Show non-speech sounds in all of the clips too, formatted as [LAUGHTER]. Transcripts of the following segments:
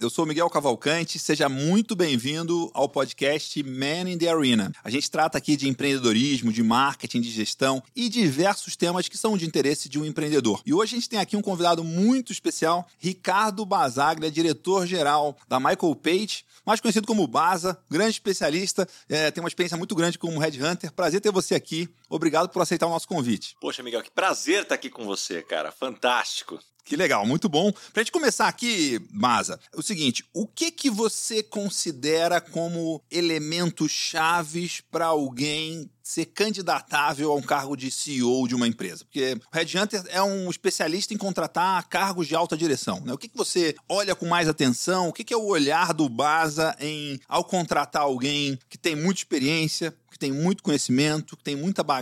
Eu sou Miguel Cavalcante, seja muito bem-vindo ao podcast Man in the Arena. A gente trata aqui de empreendedorismo, de marketing, de gestão e diversos temas que são de interesse de um empreendedor. E hoje a gente tem aqui um convidado muito especial, Ricardo Basaglia, diretor-geral da Michael Page, mais conhecido como Baza, grande especialista, é, tem uma experiência muito grande como Headhunter. Prazer ter você aqui. Obrigado por aceitar o nosso convite. Poxa, Miguel, que prazer estar aqui com você, cara. Fantástico. Que legal, muito bom. Pra gente começar aqui, Maza, é o seguinte, o que que você considera como elementos chaves para alguém ser candidatável a um cargo de CEO de uma empresa? Porque o Red Hunter é um especialista em contratar cargos de alta direção. Né? O que, que você olha com mais atenção? O que, que é o olhar do Baza em ao contratar alguém que tem muita experiência, que tem muito conhecimento, que tem muita bagagem,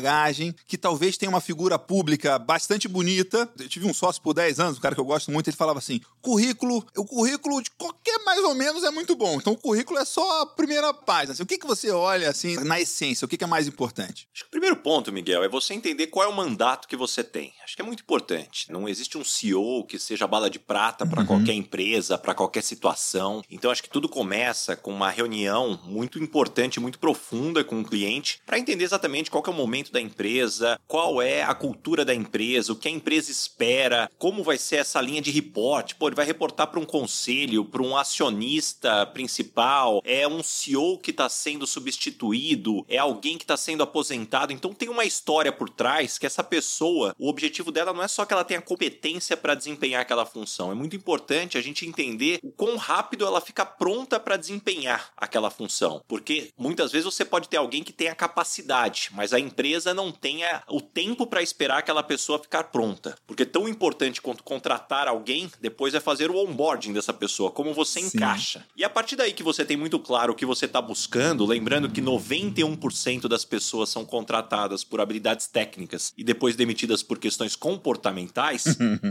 que talvez tenha uma figura pública bastante bonita. Eu tive um sócio por 10 anos, um cara que eu gosto muito, ele falava assim: currículo, o currículo de qualquer mais ou menos é muito bom. Então o currículo é só a primeira página. Assim, o que, que você olha assim na essência? O que, que é mais importante? Acho que o primeiro ponto, Miguel, é você entender qual é o mandato que você tem. Acho que é muito importante. Não existe um CEO que seja bala de prata para uhum. qualquer empresa, para qualquer situação. Então acho que tudo começa com uma reunião muito importante, muito profunda com o cliente cliente para entender exatamente qual é o momento da empresa, qual é a cultura da empresa, o que a empresa espera, como vai ser essa linha de reporte. Pô, ele vai reportar para um conselho, para um acionista principal, é um CEO que está sendo substituído, é alguém que está sendo aposentado. Então tem uma história por trás que essa pessoa, o objetivo dela não é só que ela tenha competência para desempenhar aquela função. É muito importante a gente entender o quão rápido ela fica pronta para desempenhar aquela função. Porque muitas vezes você pode ter alguém que tem a capacidade, mas a empresa não tenha o tempo para esperar aquela pessoa ficar pronta. Porque tão importante quanto contratar alguém, depois é fazer o onboarding dessa pessoa, como você Sim. encaixa. E a partir daí que você tem muito claro o que você está buscando, lembrando que 91% das pessoas são contratadas por habilidades técnicas e depois demitidas por questões comportamentais,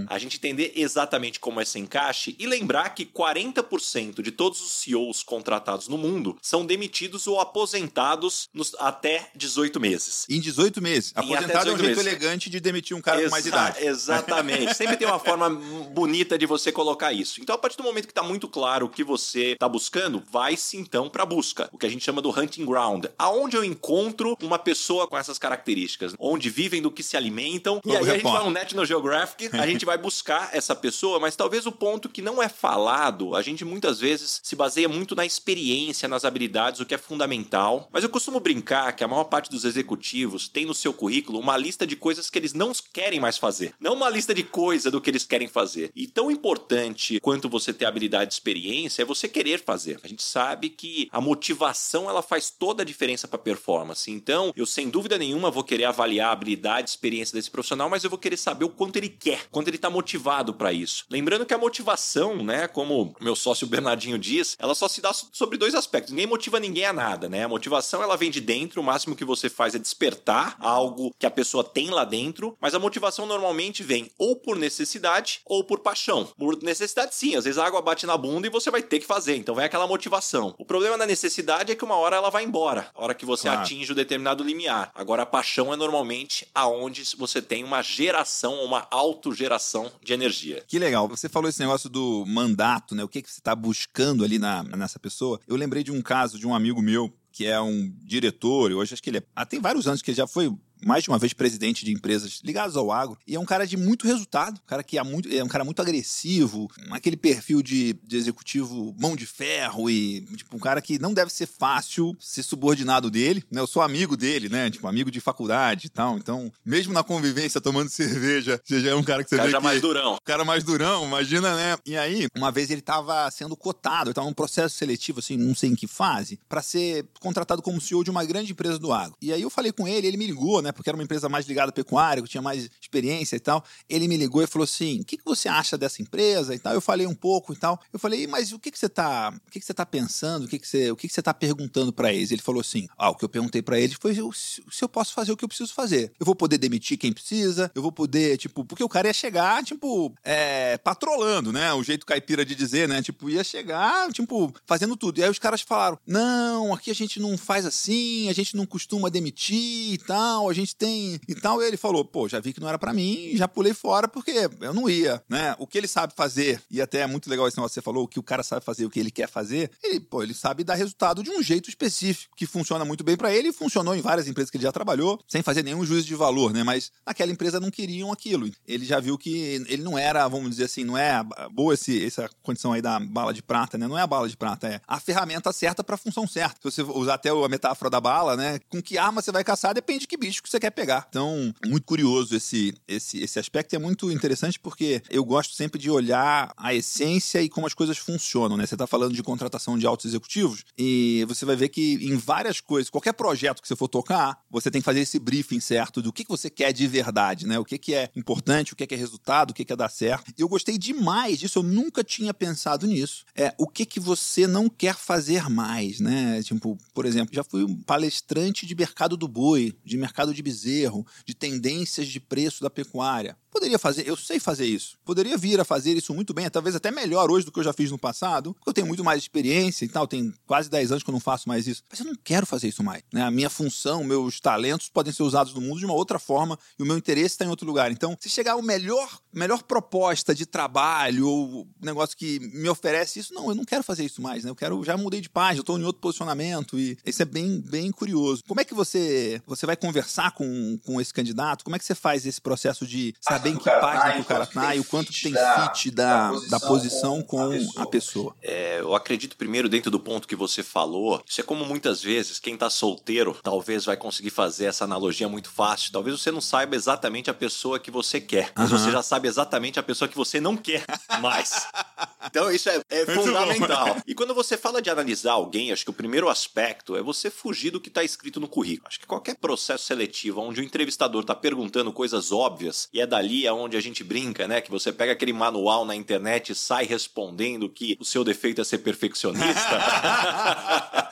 a gente entender exatamente como é esse encaixe e lembrar que 40% de todos os CEOs contratados no mundo são demitidos ou aposentados nos até 18 meses. Em 18 meses. Aposentado é um jeito meses. elegante de demitir um cara Exa com mais idade. Exatamente. [LAUGHS] Sempre tem uma forma bonita de você colocar isso. Então, a partir do momento que está muito claro o que você está buscando, vai-se então para a busca. O que a gente chama do hunting ground. Aonde eu encontro uma pessoa com essas características? Onde vivem, do que se alimentam. e aí a gente vai no National Geographic, a [LAUGHS] gente vai buscar essa pessoa, mas talvez o ponto que não é falado, a gente muitas vezes se baseia muito na experiência, nas habilidades, o que é fundamental. Mas eu costumo brincar que a maior parte dos executivos tem no seu currículo uma lista de coisas que eles não querem mais fazer. Não uma lista de coisa do que eles querem fazer. E tão importante quanto você ter habilidade e experiência é você querer fazer. A gente sabe que a motivação ela faz toda a diferença para performance. Então, eu sem dúvida nenhuma vou querer avaliar a habilidade e experiência desse profissional, mas eu vou querer saber o quanto ele quer, quanto ele está motivado para isso. Lembrando que a motivação, né, como meu sócio Bernardinho diz, ela só se dá sobre dois aspectos. Ninguém motiva ninguém a nada, né? A motivação ela vem de dentro, o máximo que você faz é despertar algo que a pessoa tem lá dentro, mas a motivação normalmente vem ou por necessidade ou por paixão. Por necessidade, sim, às vezes a água bate na bunda e você vai ter que fazer, então vem aquela motivação. O problema da necessidade é que uma hora ela vai embora, a hora que você claro. atinge o determinado limiar. Agora, a paixão é normalmente aonde você tem uma geração, uma autogeração de energia. Que legal. Você falou esse negócio do mandato, né? O que, que você está buscando ali na, nessa pessoa. Eu lembrei de um caso de um amigo meu que é um diretor, hoje acho que ele é. Ah, tem vários anos que ele já foi mais de uma vez presidente de empresas ligadas ao agro, e é um cara de muito resultado, um cara que é, muito, é um cara muito agressivo, aquele perfil de, de executivo mão de ferro e tipo, um cara que não deve ser fácil ser subordinado dele, né? Eu sou amigo dele, né? Tipo, amigo de faculdade e tal, então, mesmo na convivência tomando [LAUGHS] cerveja, você já é um cara que você cara vê já que... mais durão. Cara mais durão, imagina, né? E aí, uma vez ele tava sendo cotado, ele tava num processo seletivo, assim, não sei em que fase, para ser contratado como CEO de uma grande empresa do agro. E aí eu falei com ele, ele me ligou, né? Porque era uma empresa mais ligada à pecuária, que tinha mais experiência e tal. Ele me ligou e falou assim: o que, que você acha dessa empresa e tal? Eu falei um pouco e tal. Eu falei, mas o que, que você tá. O que, que você tá pensando? O que, que você, o que, que tá perguntando para eles? Ele falou assim: ah, o que eu perguntei para eles foi se eu posso fazer o que eu preciso fazer. Eu vou poder demitir quem precisa, eu vou poder, tipo, porque o cara ia chegar, tipo, é, patrolando, né? O jeito caipira de dizer, né? Tipo, ia chegar, tipo, fazendo tudo. E aí os caras falaram: não, aqui a gente não faz assim, a gente não costuma demitir e tal, gente tem e tal. E ele falou: pô, já vi que não era para mim, já pulei fora porque eu não ia, né? O que ele sabe fazer, e até é muito legal esse negócio que você falou, o que o cara sabe fazer, o que ele quer fazer, ele, pô, ele sabe dar resultado de um jeito específico, que funciona muito bem para ele e funcionou em várias empresas que ele já trabalhou, sem fazer nenhum juízo de valor, né? Mas naquela empresa não queriam aquilo. Ele já viu que ele não era, vamos dizer assim, não é boa esse, essa condição aí da bala de prata, né? Não é a bala de prata, é a ferramenta certa para a função certa. Se você usar até a metáfora da bala, né? Com que arma você vai caçar depende de que bicho que você quer pegar. Então, muito curioso esse, esse, esse aspecto é muito interessante porque eu gosto sempre de olhar a essência e como as coisas funcionam, né? Você está falando de contratação de altos executivos e você vai ver que em várias coisas, qualquer projeto que você for tocar, você tem que fazer esse briefing certo do que, que você quer de verdade, né? O que, que é importante, o que, que é resultado, o que, que é dar certo. Eu gostei demais disso, eu nunca tinha pensado nisso. É o que, que você não quer fazer mais, né? Tipo, por exemplo, já fui um palestrante de mercado do boi, de mercado de bezerro, de tendências de preço da pecuária. Poderia fazer, eu sei fazer isso. Poderia vir a fazer isso muito bem, talvez até melhor hoje do que eu já fiz no passado, porque eu tenho muito mais experiência e tal, tem quase 10 anos que eu não faço mais isso. Mas eu não quero fazer isso mais. Né? A minha função, meus talentos podem ser usados no mundo de uma outra forma e o meu interesse está em outro lugar. Então, se chegar o melhor, melhor proposta de trabalho ou negócio que me oferece isso, não, eu não quero fazer isso mais, né? Eu quero, já mudei de página, estou em outro posicionamento e isso é bem, bem curioso. Como é que você, você vai conversar com, com esse candidato? Como é que você faz esse processo de saber bem que página que o cara tá e o quanto tem fit da, da posição com a pessoa. É, eu acredito primeiro dentro do ponto que você falou, isso é como muitas vezes quem tá solteiro talvez vai conseguir fazer essa analogia muito fácil. Talvez você não saiba exatamente a pessoa que você quer, mas você já sabe exatamente a pessoa que você não quer mais. [LAUGHS] Então isso é, é fundamental. [LAUGHS] E quando você fala de analisar alguém, acho que o primeiro aspecto é você fugir do que está escrito no currículo. Acho que qualquer processo seletivo onde o entrevistador está perguntando coisas óbvias e é dali ali é onde a gente brinca, né? Que você pega aquele manual na internet e sai respondendo que o seu defeito é ser perfeccionista. [LAUGHS]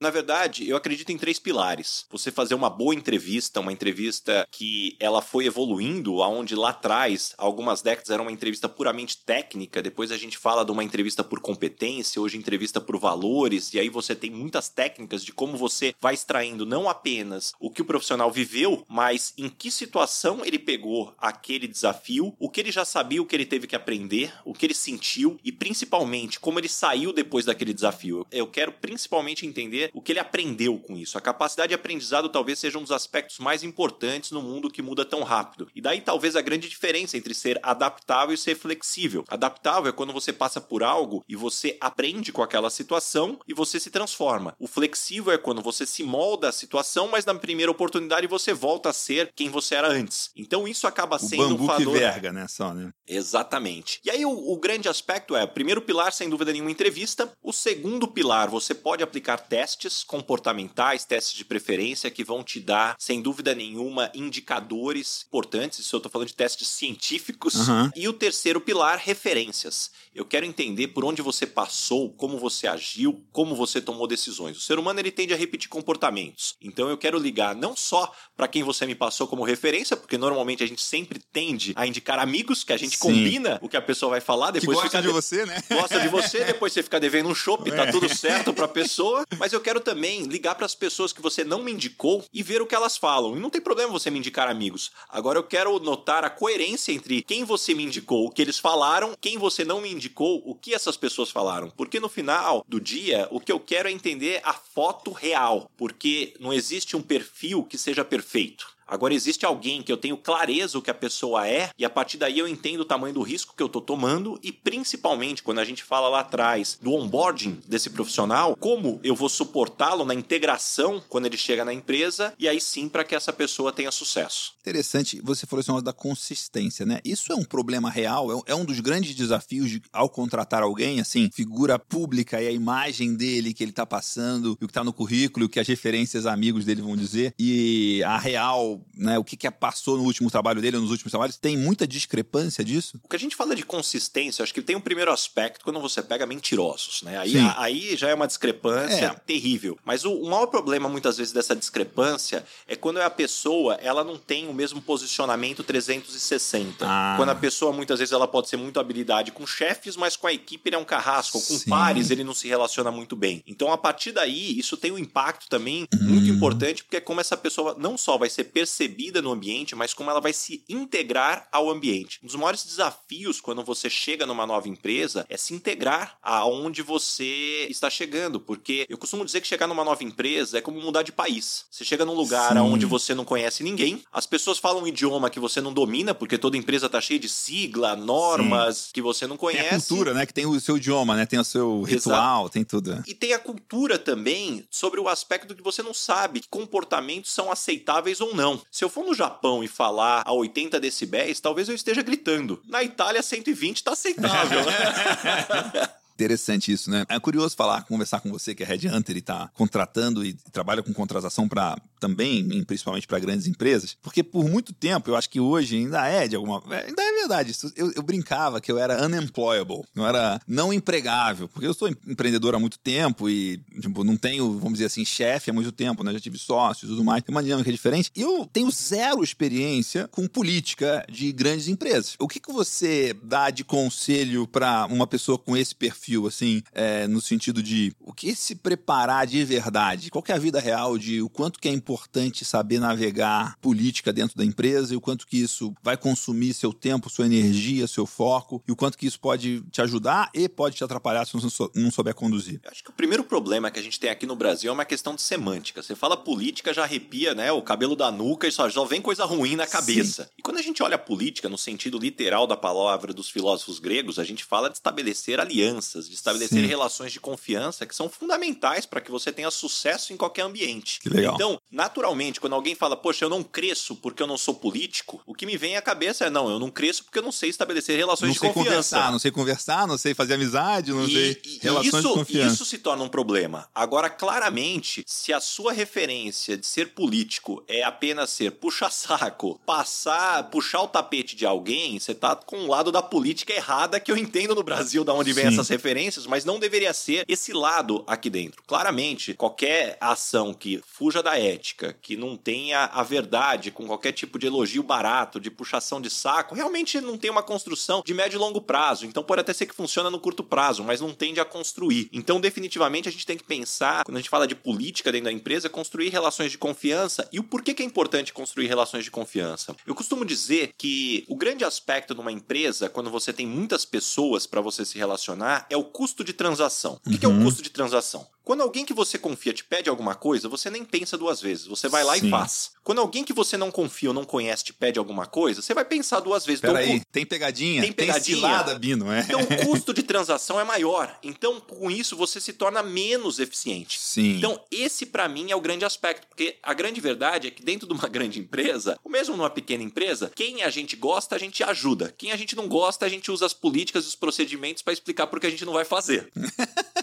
na verdade, eu acredito em três pilares. Você fazer uma boa entrevista, uma entrevista que ela foi evoluindo, aonde lá atrás, algumas décadas era uma entrevista puramente técnica, depois a gente fala de uma entrevista por competência, hoje entrevista por valores, e aí você tem muitas técnicas de como você vai extraindo não apenas o que o profissional viveu, mas em que situação ele pegou aquele aquele desafio, o que ele já sabia, o que ele teve que aprender, o que ele sentiu e principalmente como ele saiu depois daquele desafio. Eu quero principalmente entender o que ele aprendeu com isso. A capacidade de aprendizado talvez seja um dos aspectos mais importantes no mundo que muda tão rápido. E daí talvez a grande diferença entre ser adaptável e ser flexível. Adaptável é quando você passa por algo e você aprende com aquela situação e você se transforma. O flexível é quando você se molda à situação, mas na primeira oportunidade você volta a ser quem você era antes. Então isso acaba bambu um que verga, né? Só, né? Exatamente. E aí o, o, grande aspecto é, primeiro pilar, sem dúvida nenhuma, entrevista. O segundo pilar, você pode aplicar testes comportamentais, testes de preferência, que vão te dar, sem dúvida nenhuma, indicadores importantes. Isso eu tô falando de testes científicos. Uhum. E o terceiro pilar, referências. Eu quero entender por onde você passou, como você agiu, como você tomou decisões. O ser humano ele tende a repetir comportamentos. Então eu quero ligar não só para quem você me passou como referência, porque normalmente a gente sempre tende a indicar amigos, que a gente Sim. combina o que a pessoa vai falar, depois que gosta de você, né? Gosta de você, [LAUGHS] depois você fica devendo um chopp, tá é. tá tudo certo pra pessoa. Mas eu quero também ligar para as pessoas que você não me indicou e ver o que elas falam. E não tem problema você me indicar amigos. Agora eu quero notar a coerência entre quem você me indicou, o que eles falaram, quem você não me indicou, o que essas pessoas falaram. Porque no final do dia, o que eu quero é entender a foto real. Porque não existe um perfil que seja perfeito. Agora existe alguém que eu tenho clareza o que a pessoa é e a partir daí eu entendo o tamanho do risco que eu estou tomando e principalmente quando a gente fala lá atrás do onboarding desse profissional, como eu vou suportá-lo na integração quando ele chega na empresa e aí sim para que essa pessoa tenha sucesso. Interessante, você falou assim da consistência, né? Isso é um problema real, é um é dos grandes desafios de, ao contratar alguém, assim, figura pública e a imagem dele que ele está passando, o que está no currículo, o que as referências amigos dele vão dizer e a real né, o que, que passou no último trabalho dele nos últimos trabalhos? Tem muita discrepância disso? O que a gente fala de consistência, acho que tem um primeiro aspecto quando você pega mentirosos, né? Aí, a, aí já é uma discrepância é. terrível. Mas o, o maior problema, muitas vezes, dessa discrepância é quando a pessoa ela não tem o mesmo posicionamento 360. Ah. Quando a pessoa, muitas vezes, ela pode ser muito habilidade com chefes, mas com a equipe ele é um carrasco. Com Sim. pares ele não se relaciona muito bem. Então, a partir daí, isso tem um impacto também hum. muito importante, porque é como essa pessoa não só vai ser percebida no ambiente, mas como ela vai se integrar ao ambiente. Um dos maiores desafios quando você chega numa nova empresa é se integrar aonde você está chegando, porque eu costumo dizer que chegar numa nova empresa é como mudar de país. Você chega num lugar Sim. onde você não conhece ninguém, as pessoas falam um idioma que você não domina, porque toda empresa tá cheia de sigla, normas Sim. que você não conhece. Tem a cultura, né? Que tem o seu idioma, né? Tem o seu ritual, Exato. tem tudo. E tem a cultura também sobre o aspecto que você não sabe que comportamentos são aceitáveis ou não. Se eu for no Japão e falar a 80 decibéis, talvez eu esteja gritando. Na Itália, 120 tá aceitável. [LAUGHS] Interessante isso, né? É curioso falar, conversar com você que é Red Hunter está contratando e trabalha com contratação para também, principalmente para grandes empresas, porque por muito tempo, eu acho que hoje ainda é de alguma, é, ainda é verdade. Eu, eu brincava que eu era unemployable, não era não empregável, porque eu sou empreendedor há muito tempo e tipo, não tenho, vamos dizer assim, chefe há muito tempo, né? Já tive sócios tudo mais, tem uma dinâmica diferente. E eu tenho zero experiência com política de grandes empresas. O que, que você dá de conselho para uma pessoa com esse perfil? Perfil, assim, é, no sentido de o que se preparar de verdade? Qual é a vida real de o quanto que é importante saber navegar política dentro da empresa e o quanto que isso vai consumir seu tempo, sua energia, seu foco e o quanto que isso pode te ajudar e pode te atrapalhar se você não souber conduzir? Eu acho que o primeiro problema que a gente tem aqui no Brasil é uma questão de semântica. Você fala política, já arrepia, né? O cabelo da nuca e só, já vem coisa ruim na cabeça. Sim. E quando a gente olha a política no sentido literal da palavra dos filósofos gregos, a gente fala de estabelecer alianças de estabelecer Sim. relações de confiança que são fundamentais para que você tenha sucesso em qualquer ambiente. Que legal. Então, naturalmente, quando alguém fala, poxa, eu não cresço porque eu não sou político, o que me vem à cabeça é, não, eu não cresço porque eu não sei estabelecer relações não de confiança. Conversar, não sei conversar, não sei fazer amizade, não e, sei e relações isso, de confiança. Isso se torna um problema. Agora, claramente, se a sua referência de ser político é apenas ser puxa-saco, passar, puxar o tapete de alguém, você tá com o lado da política errada que eu entendo no Brasil da onde vem essas referências referências, mas não deveria ser esse lado aqui dentro. Claramente, qualquer ação que fuja da ética, que não tenha a verdade, com qualquer tipo de elogio barato, de puxação de saco, realmente não tem uma construção de médio e longo prazo. Então pode até ser que funciona no curto prazo, mas não tende a construir. Então, definitivamente, a gente tem que pensar, quando a gente fala de política dentro da empresa, construir relações de confiança. E o porquê que é importante construir relações de confiança? Eu costumo dizer que o grande aspecto de uma empresa, quando você tem muitas pessoas para você se relacionar, é o custo de transação. O que, uhum. é o uhum. custo de transação? Quando alguém que você confia te pede alguma coisa, você nem pensa duas vezes. Você vai lá Sim. e faz. Quando alguém que você não confia ou não conhece te pede alguma coisa, você vai pensar duas vezes. Peraí, tem pegadinha? Tem pegadinha? Tem cilada, Bino, é. Então o [LAUGHS] custo de transação é maior. Então, com isso, você se torna menos eficiente. Sim. Então, esse para mim é o grande aspecto. Porque a grande verdade é que dentro de uma [LAUGHS] grande empresa, ou mesmo numa pequena empresa, quem a gente gosta, a gente ajuda. Quem a gente não gosta, a gente usa as políticas e os procedimentos para explicar por que a gente não vai fazer. [LAUGHS]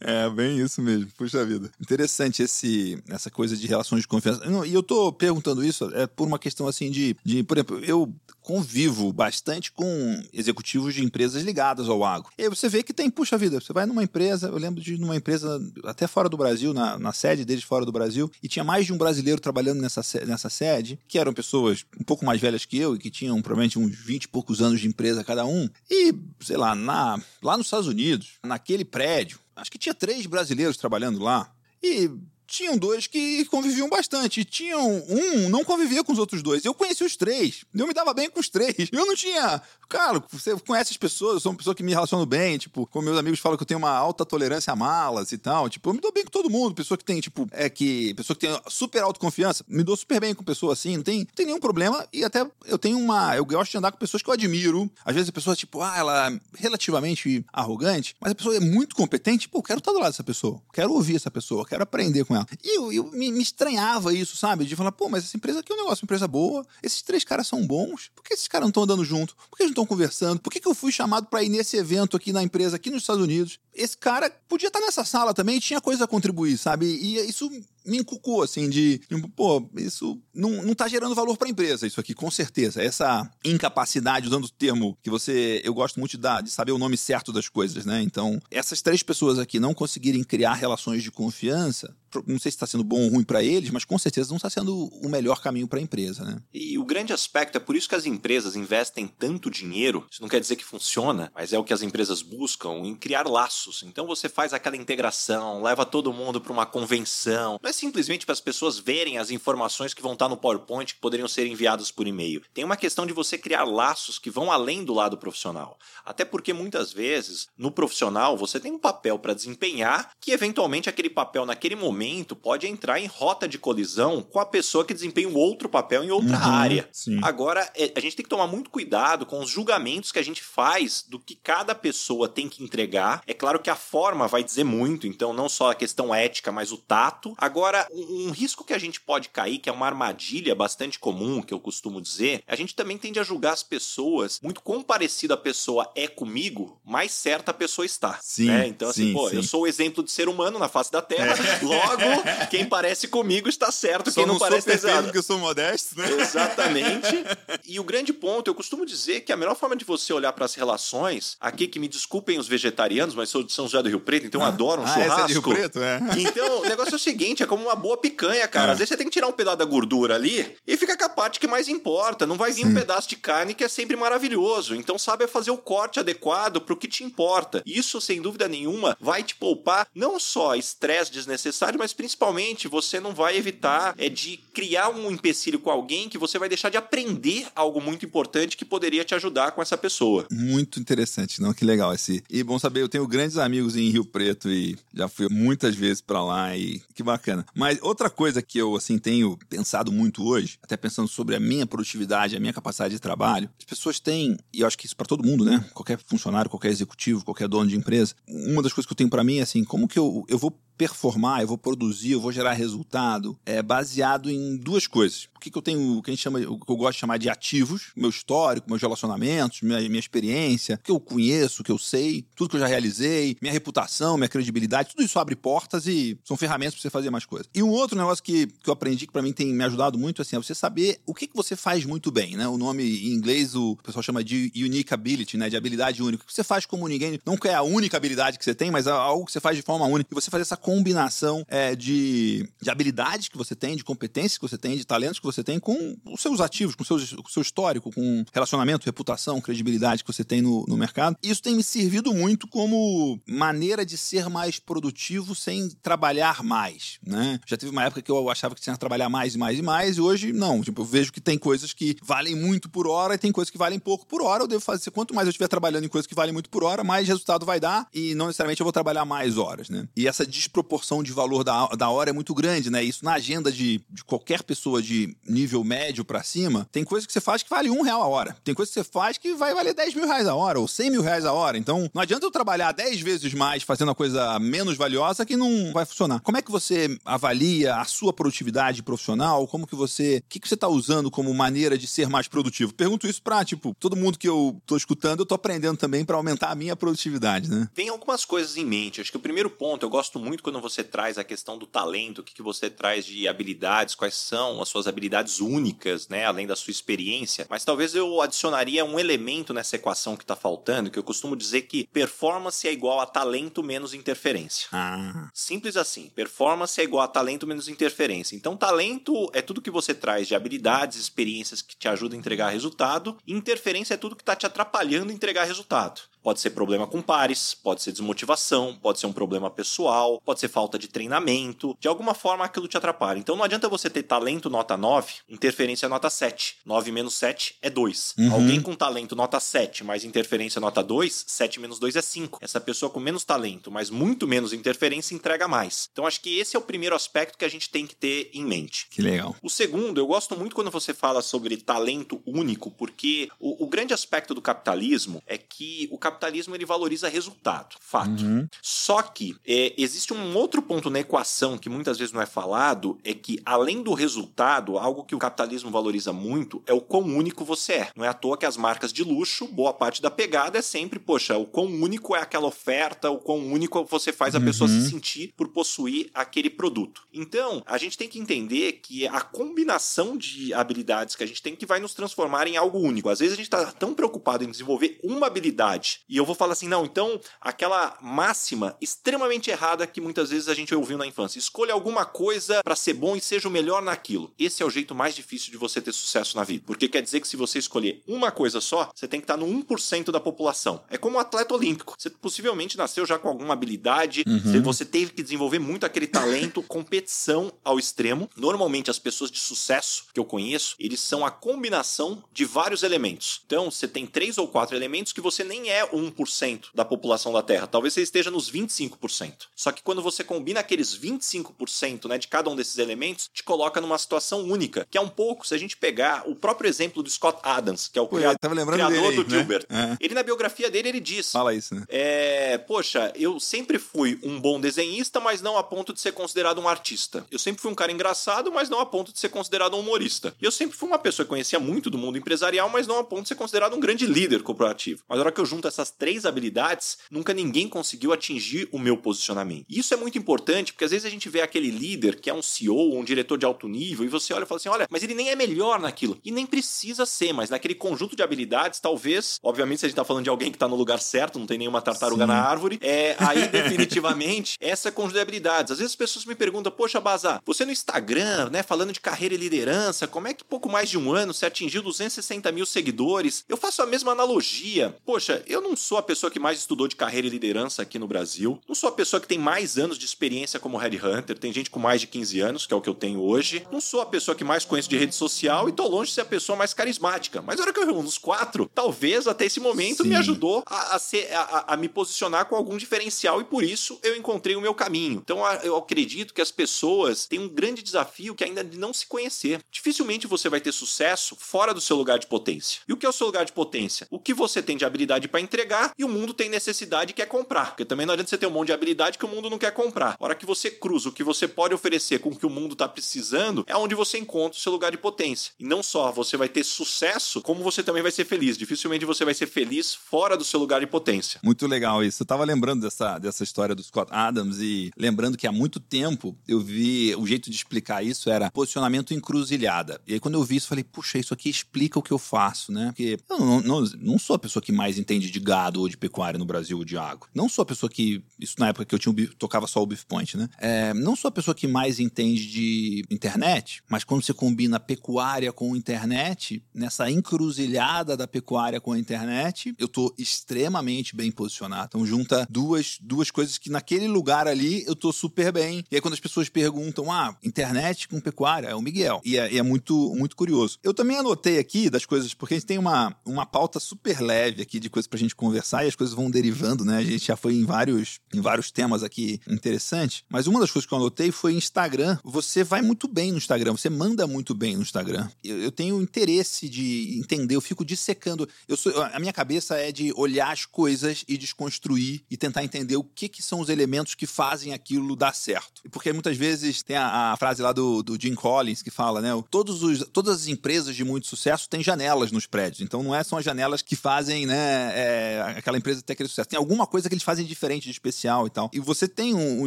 É, bem isso mesmo. Puxa vida. Interessante esse, essa coisa de relações de confiança. E eu tô perguntando isso é por uma questão assim de, de, por exemplo, eu convivo bastante com executivos de empresas ligadas ao agro. E você vê que tem, puxa vida, você vai numa empresa, eu lembro de numa empresa até fora do Brasil, na, na sede deles fora do Brasil, e tinha mais de um brasileiro trabalhando nessa, nessa sede, que eram pessoas um pouco mais velhas que eu e que tinham provavelmente uns 20 e poucos anos de empresa cada um. E, sei lá, na, lá nos Estados Unidos, naquele prédio, acho que tinha três brasileiros trabalhando lá. E tinham dois que conviviam bastante. Tinham um não convivia com os outros dois. Eu conheci os três. Eu me dava bem com os três. Eu não tinha. Cara, você conhece as pessoas, eu sou uma pessoa que me relaciono bem. Tipo, como meus amigos falam que eu tenho uma alta tolerância a malas e tal. Tipo, eu me dou bem com todo mundo. Pessoa que tem, tipo, é que. Pessoa que tem super autoconfiança. Me dou super bem com pessoa assim. Não tem, não tem nenhum problema. E até eu tenho uma. Eu gosto de andar com pessoas que eu admiro. Às vezes a pessoa, tipo, ah, ela é relativamente arrogante, mas a pessoa é muito competente. Pô, eu quero estar do lado dessa pessoa. Quero ouvir essa pessoa. Quero aprender com ela. E eu, eu me, me, estranhava isso, sabe? De falar, pô, mas essa empresa aqui é um negócio, uma empresa boa. Esses três caras são bons. Por que esses caras não estão andando junto? Por que eles não estão conversando? Por que, que eu fui chamado para ir nesse evento aqui na empresa, aqui nos Estados Unidos? Esse cara podia estar nessa sala também, tinha coisa a contribuir, sabe? E isso me encucou, assim, de, pô, isso não, não tá gerando valor para a empresa, isso aqui, com certeza. Essa incapacidade, usando o termo que você, eu gosto muito de, dar, de saber o nome certo das coisas, né? Então, essas três pessoas aqui não conseguirem criar relações de confiança, não sei se está sendo bom ou ruim para eles, mas com certeza não está sendo o melhor caminho para a empresa, né? E o grande aspecto é por isso que as empresas investem tanto dinheiro. Isso não quer dizer que funciona, mas é o que as empresas buscam em criar laços. Então você faz aquela integração, leva todo mundo para uma convenção. Não é simplesmente para as pessoas verem as informações que vão estar no PowerPoint que poderiam ser enviadas por e-mail. Tem uma questão de você criar laços que vão além do lado profissional. Até porque muitas vezes no profissional você tem um papel para desempenhar que eventualmente aquele papel naquele momento momento pode entrar em rota de colisão com a pessoa que desempenha um outro papel em outra uhum, área. Sim. Agora, é, a gente tem que tomar muito cuidado com os julgamentos que a gente faz do que cada pessoa tem que entregar. É claro que a forma vai dizer muito, então não só a questão ética, mas o tato. Agora, um, um risco que a gente pode cair, que é uma armadilha bastante comum, que eu costumo dizer, a gente também tende a julgar as pessoas muito quão parecida a pessoa é comigo, mais certa a pessoa está. Sim, né? Então, assim, sim, pô, sim. eu sou o exemplo de ser humano na face da Terra, é. [LAUGHS] logo Logo, quem parece comigo está certo, Só quem não, não parece está errado. que eu sou modesto, né? Exatamente. [LAUGHS] E o grande ponto, eu costumo dizer que a melhor forma de você olhar para as relações, aqui que me desculpem os vegetarianos, mas sou de São José do Rio Preto, então ah, adoro um ah, churrasco. Essa é de Rio Preto, é. Então, o negócio é o seguinte, é como uma boa picanha, cara. É. Às vezes você tem que tirar um pedaço da gordura ali e fica com a parte que mais importa. Não vai vir Sim. um pedaço de carne que é sempre maravilhoso. Então, sabe é fazer o corte adequado para o que te importa. Isso, sem dúvida nenhuma, vai te poupar não só estresse desnecessário, mas principalmente você não vai evitar é, de criar um empecilho com alguém que você vai deixar de aprender algo muito importante que poderia te ajudar com essa pessoa. Muito interessante, não? Que legal esse. E bom saber, eu tenho grandes amigos em Rio Preto e já fui muitas vezes para lá e que bacana. Mas outra coisa que eu assim tenho pensado muito hoje, até pensando sobre a minha produtividade, a minha capacidade de trabalho, as pessoas têm, e eu acho que isso para todo mundo, né? Qualquer funcionário, qualquer executivo, qualquer dono de empresa, uma das coisas que eu tenho para mim é assim, como que eu, eu vou performar, eu vou produzir, eu vou gerar resultado, é baseado em duas coisas. O que, que eu tenho, o que a gente chama, o que eu gosto de chamar de ativos, meu histórico, meus relacionamentos, minha, minha experiência, o que eu conheço, o que eu sei, tudo que eu já realizei, minha reputação, minha credibilidade, tudo isso abre portas e são ferramentas para você fazer mais coisas. E um outro negócio que, que eu aprendi que para mim tem me ajudado muito assim, é você saber o que, que você faz muito bem, né? O nome em inglês o pessoal chama de unique ability, né? De habilidade única. O que você faz como ninguém, não é a única habilidade que você tem, mas é algo que você faz de forma única. E você fazer essa combinação é, de, de habilidades que você tem, de competências que você tem, de talentos que você tem com os seus ativos, com, com o seu histórico, com relacionamento, reputação, credibilidade que você tem no, no mercado. Isso tem me servido muito como maneira de ser mais produtivo sem trabalhar mais, né? Já teve uma época que eu achava que tinha que trabalhar mais e mais e mais, e hoje não. Tipo, eu vejo que tem coisas que valem muito por hora e tem coisas que valem pouco por hora. Eu devo fazer. Quanto mais eu estiver trabalhando em coisas que valem muito por hora, mais resultado vai dar e não necessariamente eu vou trabalhar mais horas, né? E essa desproporção de valor da, da hora é muito grande, né? Isso na agenda de, de qualquer pessoa de nível médio para cima, tem coisa que você faz que vale um real a hora. Tem coisa que você faz que vai valer 10 mil reais a hora ou 100 mil reais a hora. Então, não adianta eu trabalhar 10 vezes mais fazendo a coisa menos valiosa que não vai funcionar. Como é que você avalia a sua produtividade profissional? Como que você... O que, que você está usando como maneira de ser mais produtivo? Pergunto isso pra, tipo, todo mundo que eu tô escutando, eu tô aprendendo também para aumentar a minha produtividade, né? Tem algumas coisas em mente. Acho que o primeiro ponto, eu gosto muito quando você traz a questão do talento, o que, que você traz de habilidades, quais são as suas habilidades únicas, né, além da sua experiência. Mas talvez eu adicionaria um elemento nessa equação que está faltando, que eu costumo dizer que performance é igual a talento menos interferência. Ah. Simples assim. Performance é igual a talento menos interferência. Então, talento é tudo que você traz de habilidades, experiências que te ajudam a entregar resultado. Interferência é tudo que está te atrapalhando a entregar resultado. Pode ser problema com pares, pode ser desmotivação, pode ser um problema pessoal, pode ser falta de treinamento. De alguma forma aquilo te atrapalha. Então não adianta você ter talento nota 9, interferência nota 7. 9 menos 7 é 2. Uhum. Alguém com talento nota 7, mais interferência nota 2, 7 menos 2 é 5. Essa pessoa com menos talento, mas muito menos interferência entrega mais. Então acho que esse é o primeiro aspecto que a gente tem que ter em mente. Que legal. O segundo, eu gosto muito quando você fala sobre talento único, porque o, o grande aspecto do capitalismo é que o capitalismo capitalismo ele valoriza resultado, fato. Uhum. Só que é, existe um outro ponto na equação que muitas vezes não é falado, é que além do resultado, algo que o capitalismo valoriza muito é o quão único você é. Não é à toa que as marcas de luxo, boa parte da pegada é sempre, poxa, o quão único é aquela oferta, o quão único você faz a uhum. pessoa se sentir por possuir aquele produto. Então, a gente tem que entender que a combinação de habilidades que a gente tem que vai nos transformar em algo único. Às vezes a gente está tão preocupado em desenvolver uma habilidade e eu vou falar assim, não, então aquela máxima extremamente errada que muitas vezes a gente ouviu na infância. Escolha alguma coisa para ser bom e seja o melhor naquilo. Esse é o jeito mais difícil de você ter sucesso na vida. Porque quer dizer que se você escolher uma coisa só, você tem que estar no 1% da população. É como um atleta olímpico. Você possivelmente nasceu já com alguma habilidade, uhum. você teve que desenvolver muito aquele talento, [LAUGHS] competição ao extremo. Normalmente as pessoas de sucesso que eu conheço, eles são a combinação de vários elementos. Então, você tem três ou quatro elementos que você nem é 1% da população da Terra. Talvez você esteja nos 25%. Só que quando você combina aqueles 25% né, de cada um desses elementos, te coloca numa situação única, que é um pouco, se a gente pegar o próprio exemplo do Scott Adams, que é o Pô, criador, criador do né? Gilbert. É. Ele, na biografia dele, ele diz... Fala isso, né? É, poxa, eu sempre fui um bom desenhista, mas não a ponto de ser considerado um artista. Eu sempre fui um cara engraçado, mas não a ponto de ser considerado um humorista. E eu sempre fui uma pessoa que conhecia muito do mundo empresarial, mas não a ponto de ser considerado um grande líder corporativo. Mas na hora que eu junto essas três habilidades, nunca ninguém conseguiu atingir o meu posicionamento. E isso é muito importante, porque às vezes a gente vê aquele líder que é um CEO, um diretor de alto nível, e você olha e fala assim: olha, mas ele nem é melhor naquilo. E nem precisa ser, mas naquele conjunto de habilidades, talvez, obviamente, se a gente tá falando de alguém que tá no lugar certo, não tem nenhuma tartaruga Sim. na árvore, é aí [LAUGHS] definitivamente essa conjunto de habilidades. Às vezes as pessoas me perguntam: poxa, Bazar, você no Instagram, né, falando de carreira e liderança, como é que pouco mais de um ano você atingiu 260 mil seguidores? Eu faço a mesma analogia. Poxa, eu não sou a pessoa que mais estudou de carreira e liderança aqui no Brasil, não sou a pessoa que tem mais anos de experiência como headhunter, tem gente com mais de 15 anos, que é o que eu tenho hoje, não sou a pessoa que mais conheço de rede social e tô longe de ser a pessoa mais carismática. Mas na hora que eu reúno os quatro, talvez até esse momento Sim. me ajudou a, a, ser, a, a, me posicionar com algum diferencial e por isso eu encontrei o meu caminho. Então eu acredito que as pessoas têm um grande desafio que ainda de não se conhecer. Dificilmente você vai ter sucesso fora do seu lugar de potência. E o que é o seu lugar de potência? O que você tem de habilidade para entregar e o mundo tem necessidade e quer comprar. Porque também não adianta você ter um monte de habilidade que o mundo não quer comprar. A hora que você cruza o que você pode oferecer com o que o mundo está precisando, é onde você encontra o seu lugar de potência. E não só você vai ter sucesso, como você também vai ser feliz. Dificilmente você vai ser feliz fora do seu lugar de potência. Muito legal isso. Eu tava lembrando dessa, dessa história do Scott Adams e lembrando que há muito tempo eu vi o jeito de explicar isso era posicionamento encruzilhada. E aí quando eu vi isso, falei, puxa, isso aqui explica o que eu faço, né? Porque eu não, não, não sou a pessoa que mais entende de gado ou de pecuária no Brasil de água. Não sou a pessoa que. Isso na época que eu tinha tocava só o Beef Point, né? É, não sou a pessoa que mais entende de internet, mas quando você combina pecuária com internet, nessa encruzilhada da pecuária com a internet, eu tô extremamente bem posicionado. Então junta duas, duas coisas que naquele lugar ali eu tô super bem. E aí quando as pessoas perguntam, ah, internet com pecuária, é o Miguel. E é, e é muito, muito curioso. Eu também anotei aqui das coisas, porque a gente tem uma, uma pauta super leve aqui de coisas pra gente conversar e as coisas vão derivando, né? A gente já foi em vários, em vários temas aqui interessantes. Mas uma das coisas que eu anotei foi Instagram. Você vai muito bem no Instagram, você manda muito bem no Instagram. Eu, eu tenho interesse de entender, eu fico dissecando. Eu sou, a minha cabeça é de olhar as coisas e desconstruir e tentar entender o que, que são os elementos que fazem aquilo dar certo. Porque muitas vezes tem a, a frase lá do, do Jim Collins que fala, né? Todos os, todas as empresas de muito sucesso têm janelas nos prédios. Então não é são as janelas que fazem, né? É, aquela empresa ter aquele sucesso. Tem alguma coisa que eles fazem diferente, de especial e tal. E você tem um, um